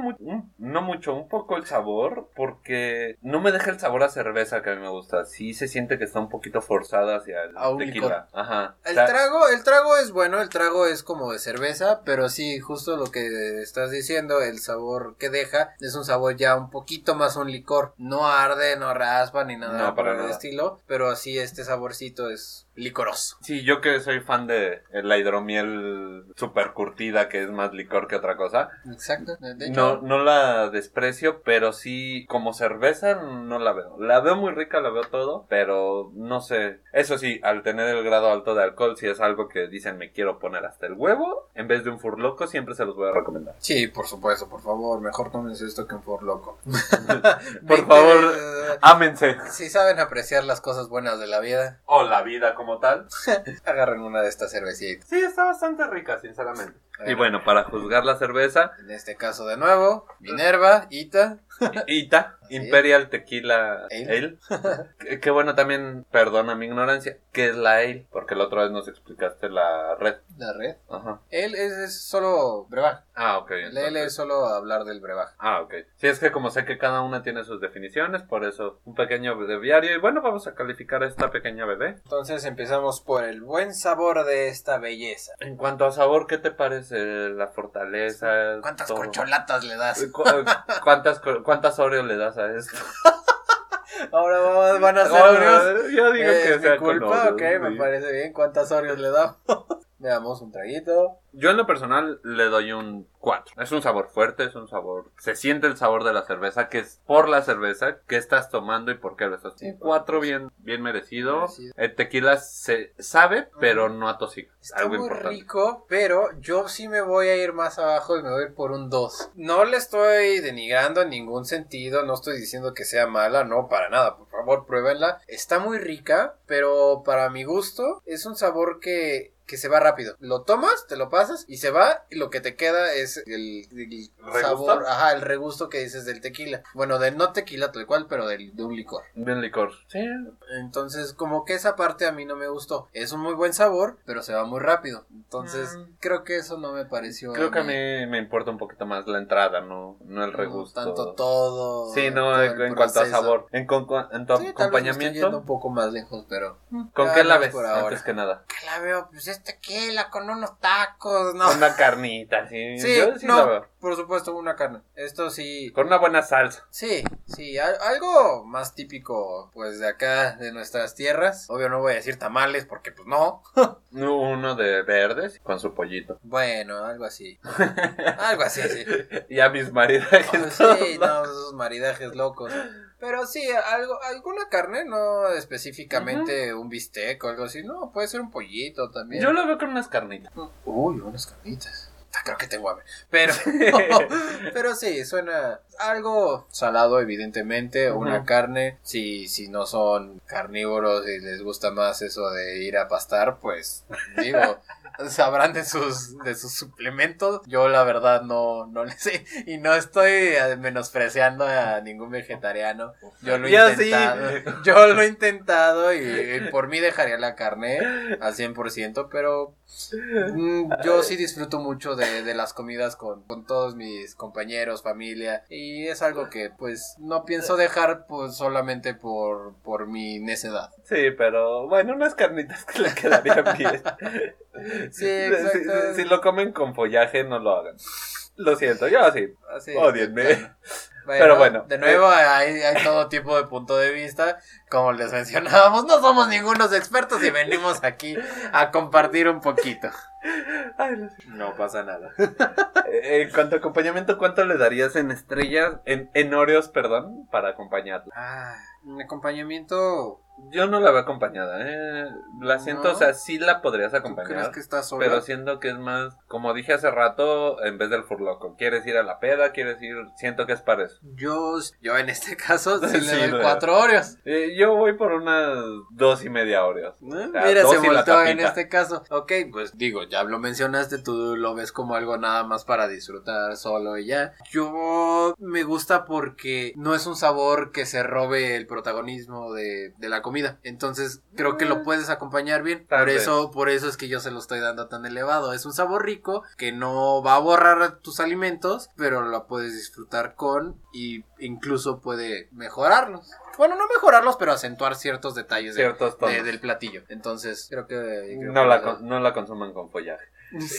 no mucho, un poco el sabor, porque no me deja el sabor a cerveza que a mí me gusta. Sí se siente que está un poquito forzada hacia el A tequila. Ajá. El O sea, trago, el trago es bueno, el trago es como de cerveza, pero sí, justo lo que estás diciendo, el sabor que deja es un sabor ya un poquito más un licor. No arde, no raspa ni nada No, por para el estilo, pero sí este saborcito es licoroso. Sí, yo que soy fan de la hidromiel super curtida, que es más licor que otra cosa. Exacto. De No, no la desprecio, pero sí, como cerveza, no la veo. La veo muy rica, la veo todo, pero no sé. Eso sí, al tener el grado alto de alcohol, si es algo que dicen me quiero poner hasta el huevo, en vez de un furloco, siempre se los voy a recomendar. Sí, por supuesto, por favor, mejor tómense esto que un for loco. Por favor, ámense. Si saben apreciar las cosas buenas de la vida, O la vida como tal. agarren una de estas cervecitas. Sí, está bastante rica, sinceramente. Y Bueno. para juzgar la cerveza, En este caso de nuevo, Minerva, Ita. Ita, Imperial Tequila Ale. Ale. Qué- Qué bueno también, perdona mi ignorancia, ¿qué es la Ale? Porque la otra vez nos explicaste la red. La red. Ajá. Él es, es solo brebaje. Ah, ok. El L es solo hablar del brebaje. Ah, ok. Sí, es que como sé que cada una tiene sus definiciones, por eso un pequeño breviario. Y bueno, vamos a calificar a esta pequeña bebé. Entonces empezamos por el buen sabor de esta belleza. En cuanto a sabor, ¿qué te parece la fortaleza? ¿Cuántas todo? corcholatas le das? Cu- ¿Cuántas, co- ¿Cuántas Oreo le das a esto? Ahora vamos- van a ser Oreos. Yo digo Eh, que es mi culpa, ok, sí. me parece bien. ¿Cuántas Oreos le damos? Veamos un traguito. Yo en lo personal le doy un 4. Es un sabor fuerte, es un sabor... Se siente el sabor de la cerveza, que es por la cerveza que estás tomando y por qué lo estás Sí, tomando. por 4 bien, bien merecido. Merecido. El tequila se sabe, pero no atosiga. Está Algo muy importante. rico, pero yo sí me voy a ir más abajo y me voy a ir por un 2. No le estoy denigrando en ningún sentido, no estoy diciendo que sea mala, no, para nada, por favor, pruébenla. Está muy rica, pero para mi gusto es un sabor que que se va rápido. Lo tomas, te lo pasas y se va y lo que te queda es el, sabor, ajá, el regusto que dices del tequila. Bueno, de no tequila tal cual, pero del- de un licor. Bien licor. Sí. Entonces, como que esa parte a mí no me gustó. Es un muy buen sabor, pero se va muy rápido. Entonces, Mm. creo que eso no me pareció. Creo que a mí me importa un poquito más la entrada, no, no el no regusto. tanto todo. Sí, no, todo en, cuanto a sabor. En, con- con- en tu Sí, tal vez me estoy yendo acompañamiento, un poco más lejos, pero. ¿con ya qué la no ves por ahora. antes que nada? ¿Qué la veo? Pues es es tequila con unos tacos, no. Una carnita, sí. Sí, Yo sí no, lo por supuesto, una carne. Esto sí, Con una buena salsa. sí, sí, al- algo más típico, pues, de acá, de nuestras tierras. Obvio no voy a decir tamales, porque pues no. Uno de verdes con su pollito. Bueno, algo así. Algo así, sí. Y a mis maridajes. Sí, no, esos maridajes locos. Pero sí, algo, alguna carne, no específicamente un bistec o algo así. No, puede ser un pollito también. Yo lo veo con unas carnitas. Uy, unas carnitas. Ah, Creo que tengo hambre. Pero, pero sí, suena algo salado, evidentemente. Una carne. Si, si no son carnívoros y les gusta más eso de ir a pastar, pues digo, sabrán de sus, de sus suplementos. Yo, la verdad, no, no le sé. Y no estoy menospreciando a ningún vegetariano. Yo lo he Yo sí. intentado. Yo lo he intentado y, y por mí dejaría la carne al 100%, pero mm, yo sí disfruto mucho de, de las comidas con, con todos mis compañeros, familia, y es algo que pues no pienso dejar pues solamente por, por mi necedad. Sí, pero bueno, unas carnitas que le quedarían bien. Sí, exacto. Si, si lo comen con follaje, no lo hagan. Lo siento, yo sí. Así, Odienme. Pero bueno. De nuevo, hay, hay todo tipo de punto de vista. Como les mencionábamos, no somos ningunos expertos y venimos aquí a compartir un poquito. Ay, lo siento. No pasa nada. En cuanto a acompañamiento, ¿cuánto le darías en estrellas? En, en Oreos, perdón, para acompañarla. Ah, un acompañamiento. Yo no la veo acompañada, ¿eh? La siento, ¿No? o sea, sí la podrías ¿Tú acompañar. crees que está sola? Pero siento que es más, como dije hace rato, en vez del furloco. ¿Quieres ir a la peda? ¿Quieres ir? Siento que es para eso. Yo, yo en este caso sí, Sí, le doy cuatro Oreos. Eh, yo voy por unas dos y media Oreos. ¿Eh? sea, Mira, se volteó en este caso. Ok, pues digo, ya lo mencionaste, tú lo ves como algo nada más para disfrutar solo y ya. Yo me gusta porque no es un sabor que se robe el protagonismo de, de la comida. Entonces creo que lo puedes acompañar bien. Mm. Tal Por vez. eso, por eso es que yo se lo estoy dando tan elevado. Es un sabor rico que no va a borrar tus alimentos, pero lo puedes disfrutar con y incluso puede mejorarlos. Bueno, no mejorarlos, pero acentuar ciertos detalles de- Ciertos de- del platillo. Entonces, creo que... creo no, que la, con- no la consuman con follaje.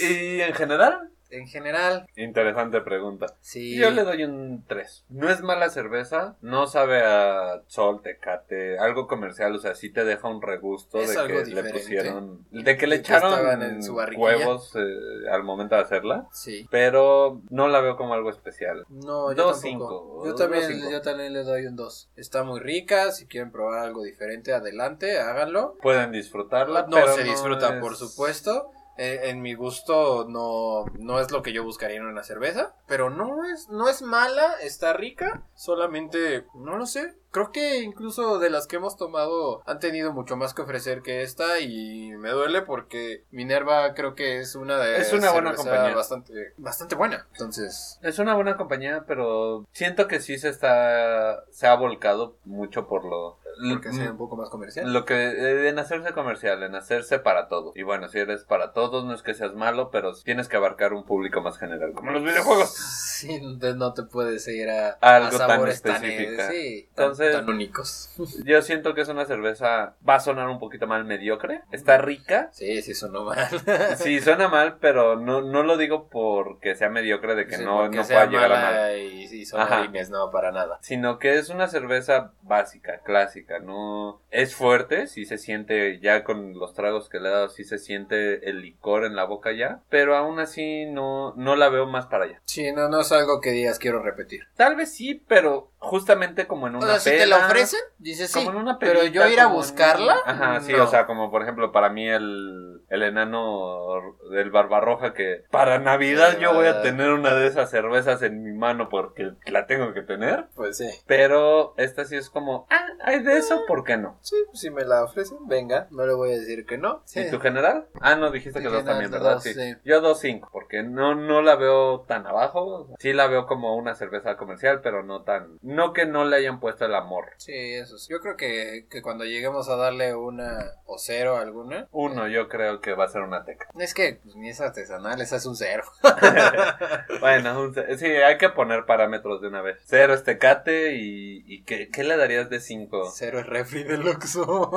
Y en general, En general, interesante pregunta. sí. Yo le doy un 3. No es mala cerveza, no sabe a sol, tecate, algo comercial, o sea, sí te deja un regusto Es de algo que le pusieron, de que le De que estaban echaron en su huevos eh, al momento de hacerla, Sí. pero no la veo como algo especial. No, yo Dos, tampoco. cinco. Yo Dos, también, cinco. yo también le doy un 2. Está muy rica, si quieren probar algo diferente, adelante, háganlo. Pueden disfrutarla, No pero se disfruta, es- por supuesto. Eh, en mi gusto no, no es lo que yo buscaría en una cerveza, pero no es, no es mala, está rica, solamente, no lo sé, creo que incluso de las que hemos tomado han tenido mucho más que ofrecer que esta y me duele porque Minerva creo que es una de Es una buena compañía. bastante, bastante buena, entonces... Es una buena compañía, pero siento que sí se está, se ha volcado mucho por lo... Porque sea un poco más comercial. Lo que eh, en hacerse comercial, en hacerse para todo. Y bueno, si eres para todos, no es que seas malo, pero tienes que abarcar un público más general, como los videojuegos. Sí, no te puedes ir a, Algo a tan específica. sí, tan- Entonces- tan únicos. Yo siento que es una cerveza, va a sonar un poquito mal mediocre, está rica. Sí, sí, sonó mal. Sí, suena mal, pero no, no lo digo porque sea mediocre de que Sí, no, no pueda llegar a mal. Y, y son Ajá. orines, no, para nada. sino que es una cerveza básica, clásica, no es fuerte, sí se siente ya con los tragos que le he dado, sí se siente el licor en la boca ya, pero aún así no, no la veo más para allá. Sí, no, no es algo que digas quiero repetir. Tal vez sí, pero justamente como en O una sea, si te la ofrecen, dices sí. como en una pero yo ir a buscarla, Ajá, sí, no. o sea, como por ejemplo para mí el, el enano del Barbarroja que para Navidad Sí, yo voy a va. tener una de esas cervezas en mi mano porque la tengo que tener. Pues sí. Pero esta sí es como, ah, hay de eso, ¿por qué no? Sí, si me la ofrecen, venga. No le voy a decir que no. Sí. ¿Y tu general? Ah, no, dijiste que dos también, ¿verdad? dos, sí. sí. Yo dos cinco, porque no, no la veo tan abajo. Sí la veo como una cerveza comercial, pero no tan... No que no le hayan puesto el amor. Sí, eso sí. Yo creo que, que cuando lleguemos a darle una o cero a alguna. Uno, yo creo que va a ser una teca. Es que pues, ni es artesanal, esa es un cero. bueno, un sí, hay que poner parámetros de una vez. Cero es tecate y, y ¿qué, qué le darías de cinco? Cero es refri del Oxxo.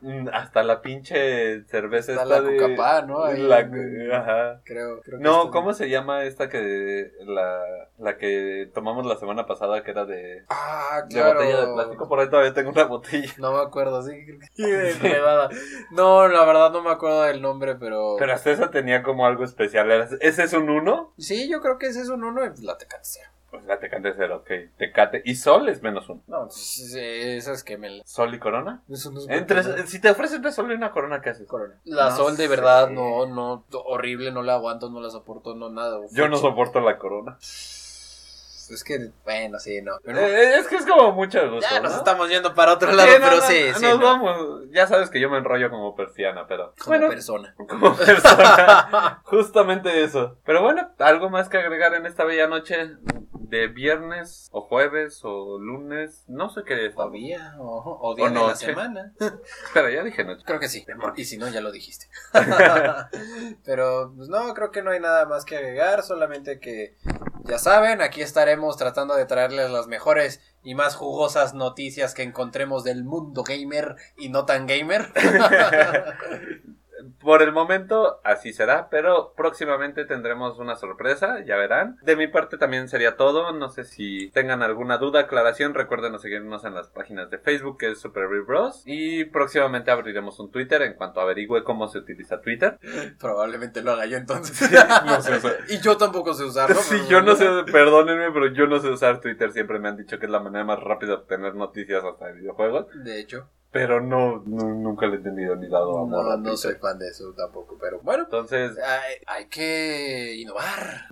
Mm, Hasta la pinche cerveza esta la de... Cucapá, ¿no? Ahí la- en- ajá. Creo, creo que No, ¿cómo se llama esta que la, la que tomamos la semana pasada que era de, Ah, de claro. botella de plástico? Por ahí todavía tengo una botella. No me acuerdo, sí. creo que- Nevada. No, la verdad no me acuerdo del nombre, pero... Pero hasta esa tenía como algo especial. ¿Era- ¿Ese es un uno? Sí, yo creo que ese es un uno y la Tecate cero. Pues la Tecate cero, ok. Tecate. Y Sol es menos uno. No, sí, sí, esa es que me... Sol y Corona. Eso no es Entre, bueno. si te ofrecen entre Sol y una Corona, ¿qué haces? Corona. La No sol de sé. verdad, no, no, horrible, no la aguanto, no la soporto, no nada. Yo no soporto la Corona. Es que, bueno, sí, no. Pero Eh, es que es como mucho gusto. ya nos ¿no? estamos yendo para otro lado, Sí, no, pero no, sí, nos sí. no. vamos. Ya sabes que yo me enrollo como persiana, pero. Como bueno, persona. como persona. Justamente eso. Pero bueno, algo más que agregar en esta bella noche de viernes o jueves o lunes. No sé qué es. O día, o, o día O de la semana. Pero ya dije noche. Creo que sí. Y si no, ya lo dijiste. Pero, pues no, creo que no hay nada más que agregar. Solamente que, ya saben, aquí estaremos tratando de traerles las mejores y más jugosas noticias que encontremos del mundo gamer y no tan gamer. Por el momento así será, pero próximamente tendremos una sorpresa, ya verán. De mi parte también sería todo, no sé si tengan alguna duda, aclaración, recuerden seguirnos en las páginas de Facebook que es Super Real Bros y próximamente abriremos un Twitter en cuanto averigüe cómo se utiliza Twitter. Probablemente lo haga yo entonces. No sé usar. y yo tampoco sé usarlo. Sí, pero- yo no sé, perdónenme, pero yo no sé usar Twitter, siempre me han dicho que es la manera más rápida de obtener noticias hasta de videojuegos, De hecho, pero no, nu- nunca le he entendido ni dado amor no, a no soy fan de eso tampoco. Pero bueno, Entonces, hay, hay que innovar.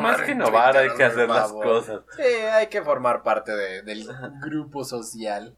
más que innovar hay que hacer las cosas. Sí, hay que formar parte de- del grupo social.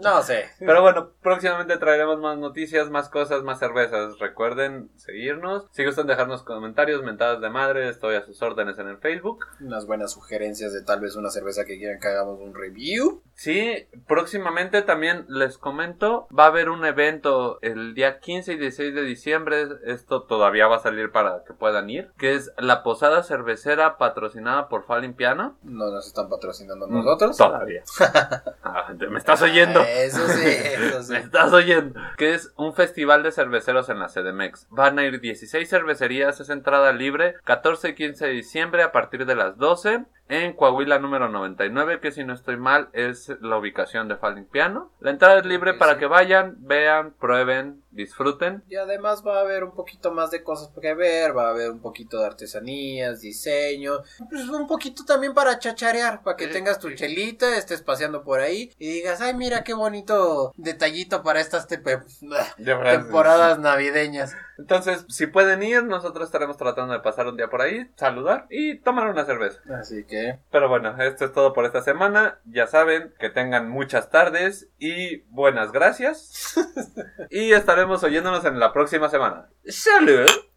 No sé. Pero bueno, próximamente traeremos más noticias, más cosas, más cervezas. Recuerden seguirnos. Si gustan dejarnos comentarios, mentadas de madre, estoy a sus órdenes en el Facebook. Unas buenas sugerencias de tal vez una cerveza que quieran que hagamos un review. Sí, próximamente también les comento, va a haber un evento el día 15 y 16 de diciembre, esto todavía va a salir para que puedan ir, que es la posada cervecera patrocinada por Fallen Piano. No nos están patrocinando Mm, nosotros. Todavía. Ah, ¿Me estás oyendo? Eso sí, eso sí. Me estás oyendo. Que es un festival de cerveceros en la CDMX. Van a ir 16 cervecerías, es entrada libre, 14 y 15 de diciembre a partir de las 12 en Coahuila número 99, que si no estoy mal es la ubicación de Falling Piano. La entrada es libre para sí. que vayan, vean, prueben, disfruten. Y además va a haber un poquito más de cosas que ver, va a haber un poquito de artesanías, diseño, pues un poquito también para chacharear, para que Sí, tengas tu chelita, estés paseando por ahí y digas, ay mira qué bonito detallito para estas verdad, temporadas navideñas. Entonces, si pueden ir, nosotros estaremos tratando de pasar un día por ahí, saludar y tomar una cerveza. Así que Pero bueno, esto es todo por esta semana. Ya saben, que tengan muchas tardes y buenas gracias. y estaremos oyéndonos en la próxima semana. ¡Salud!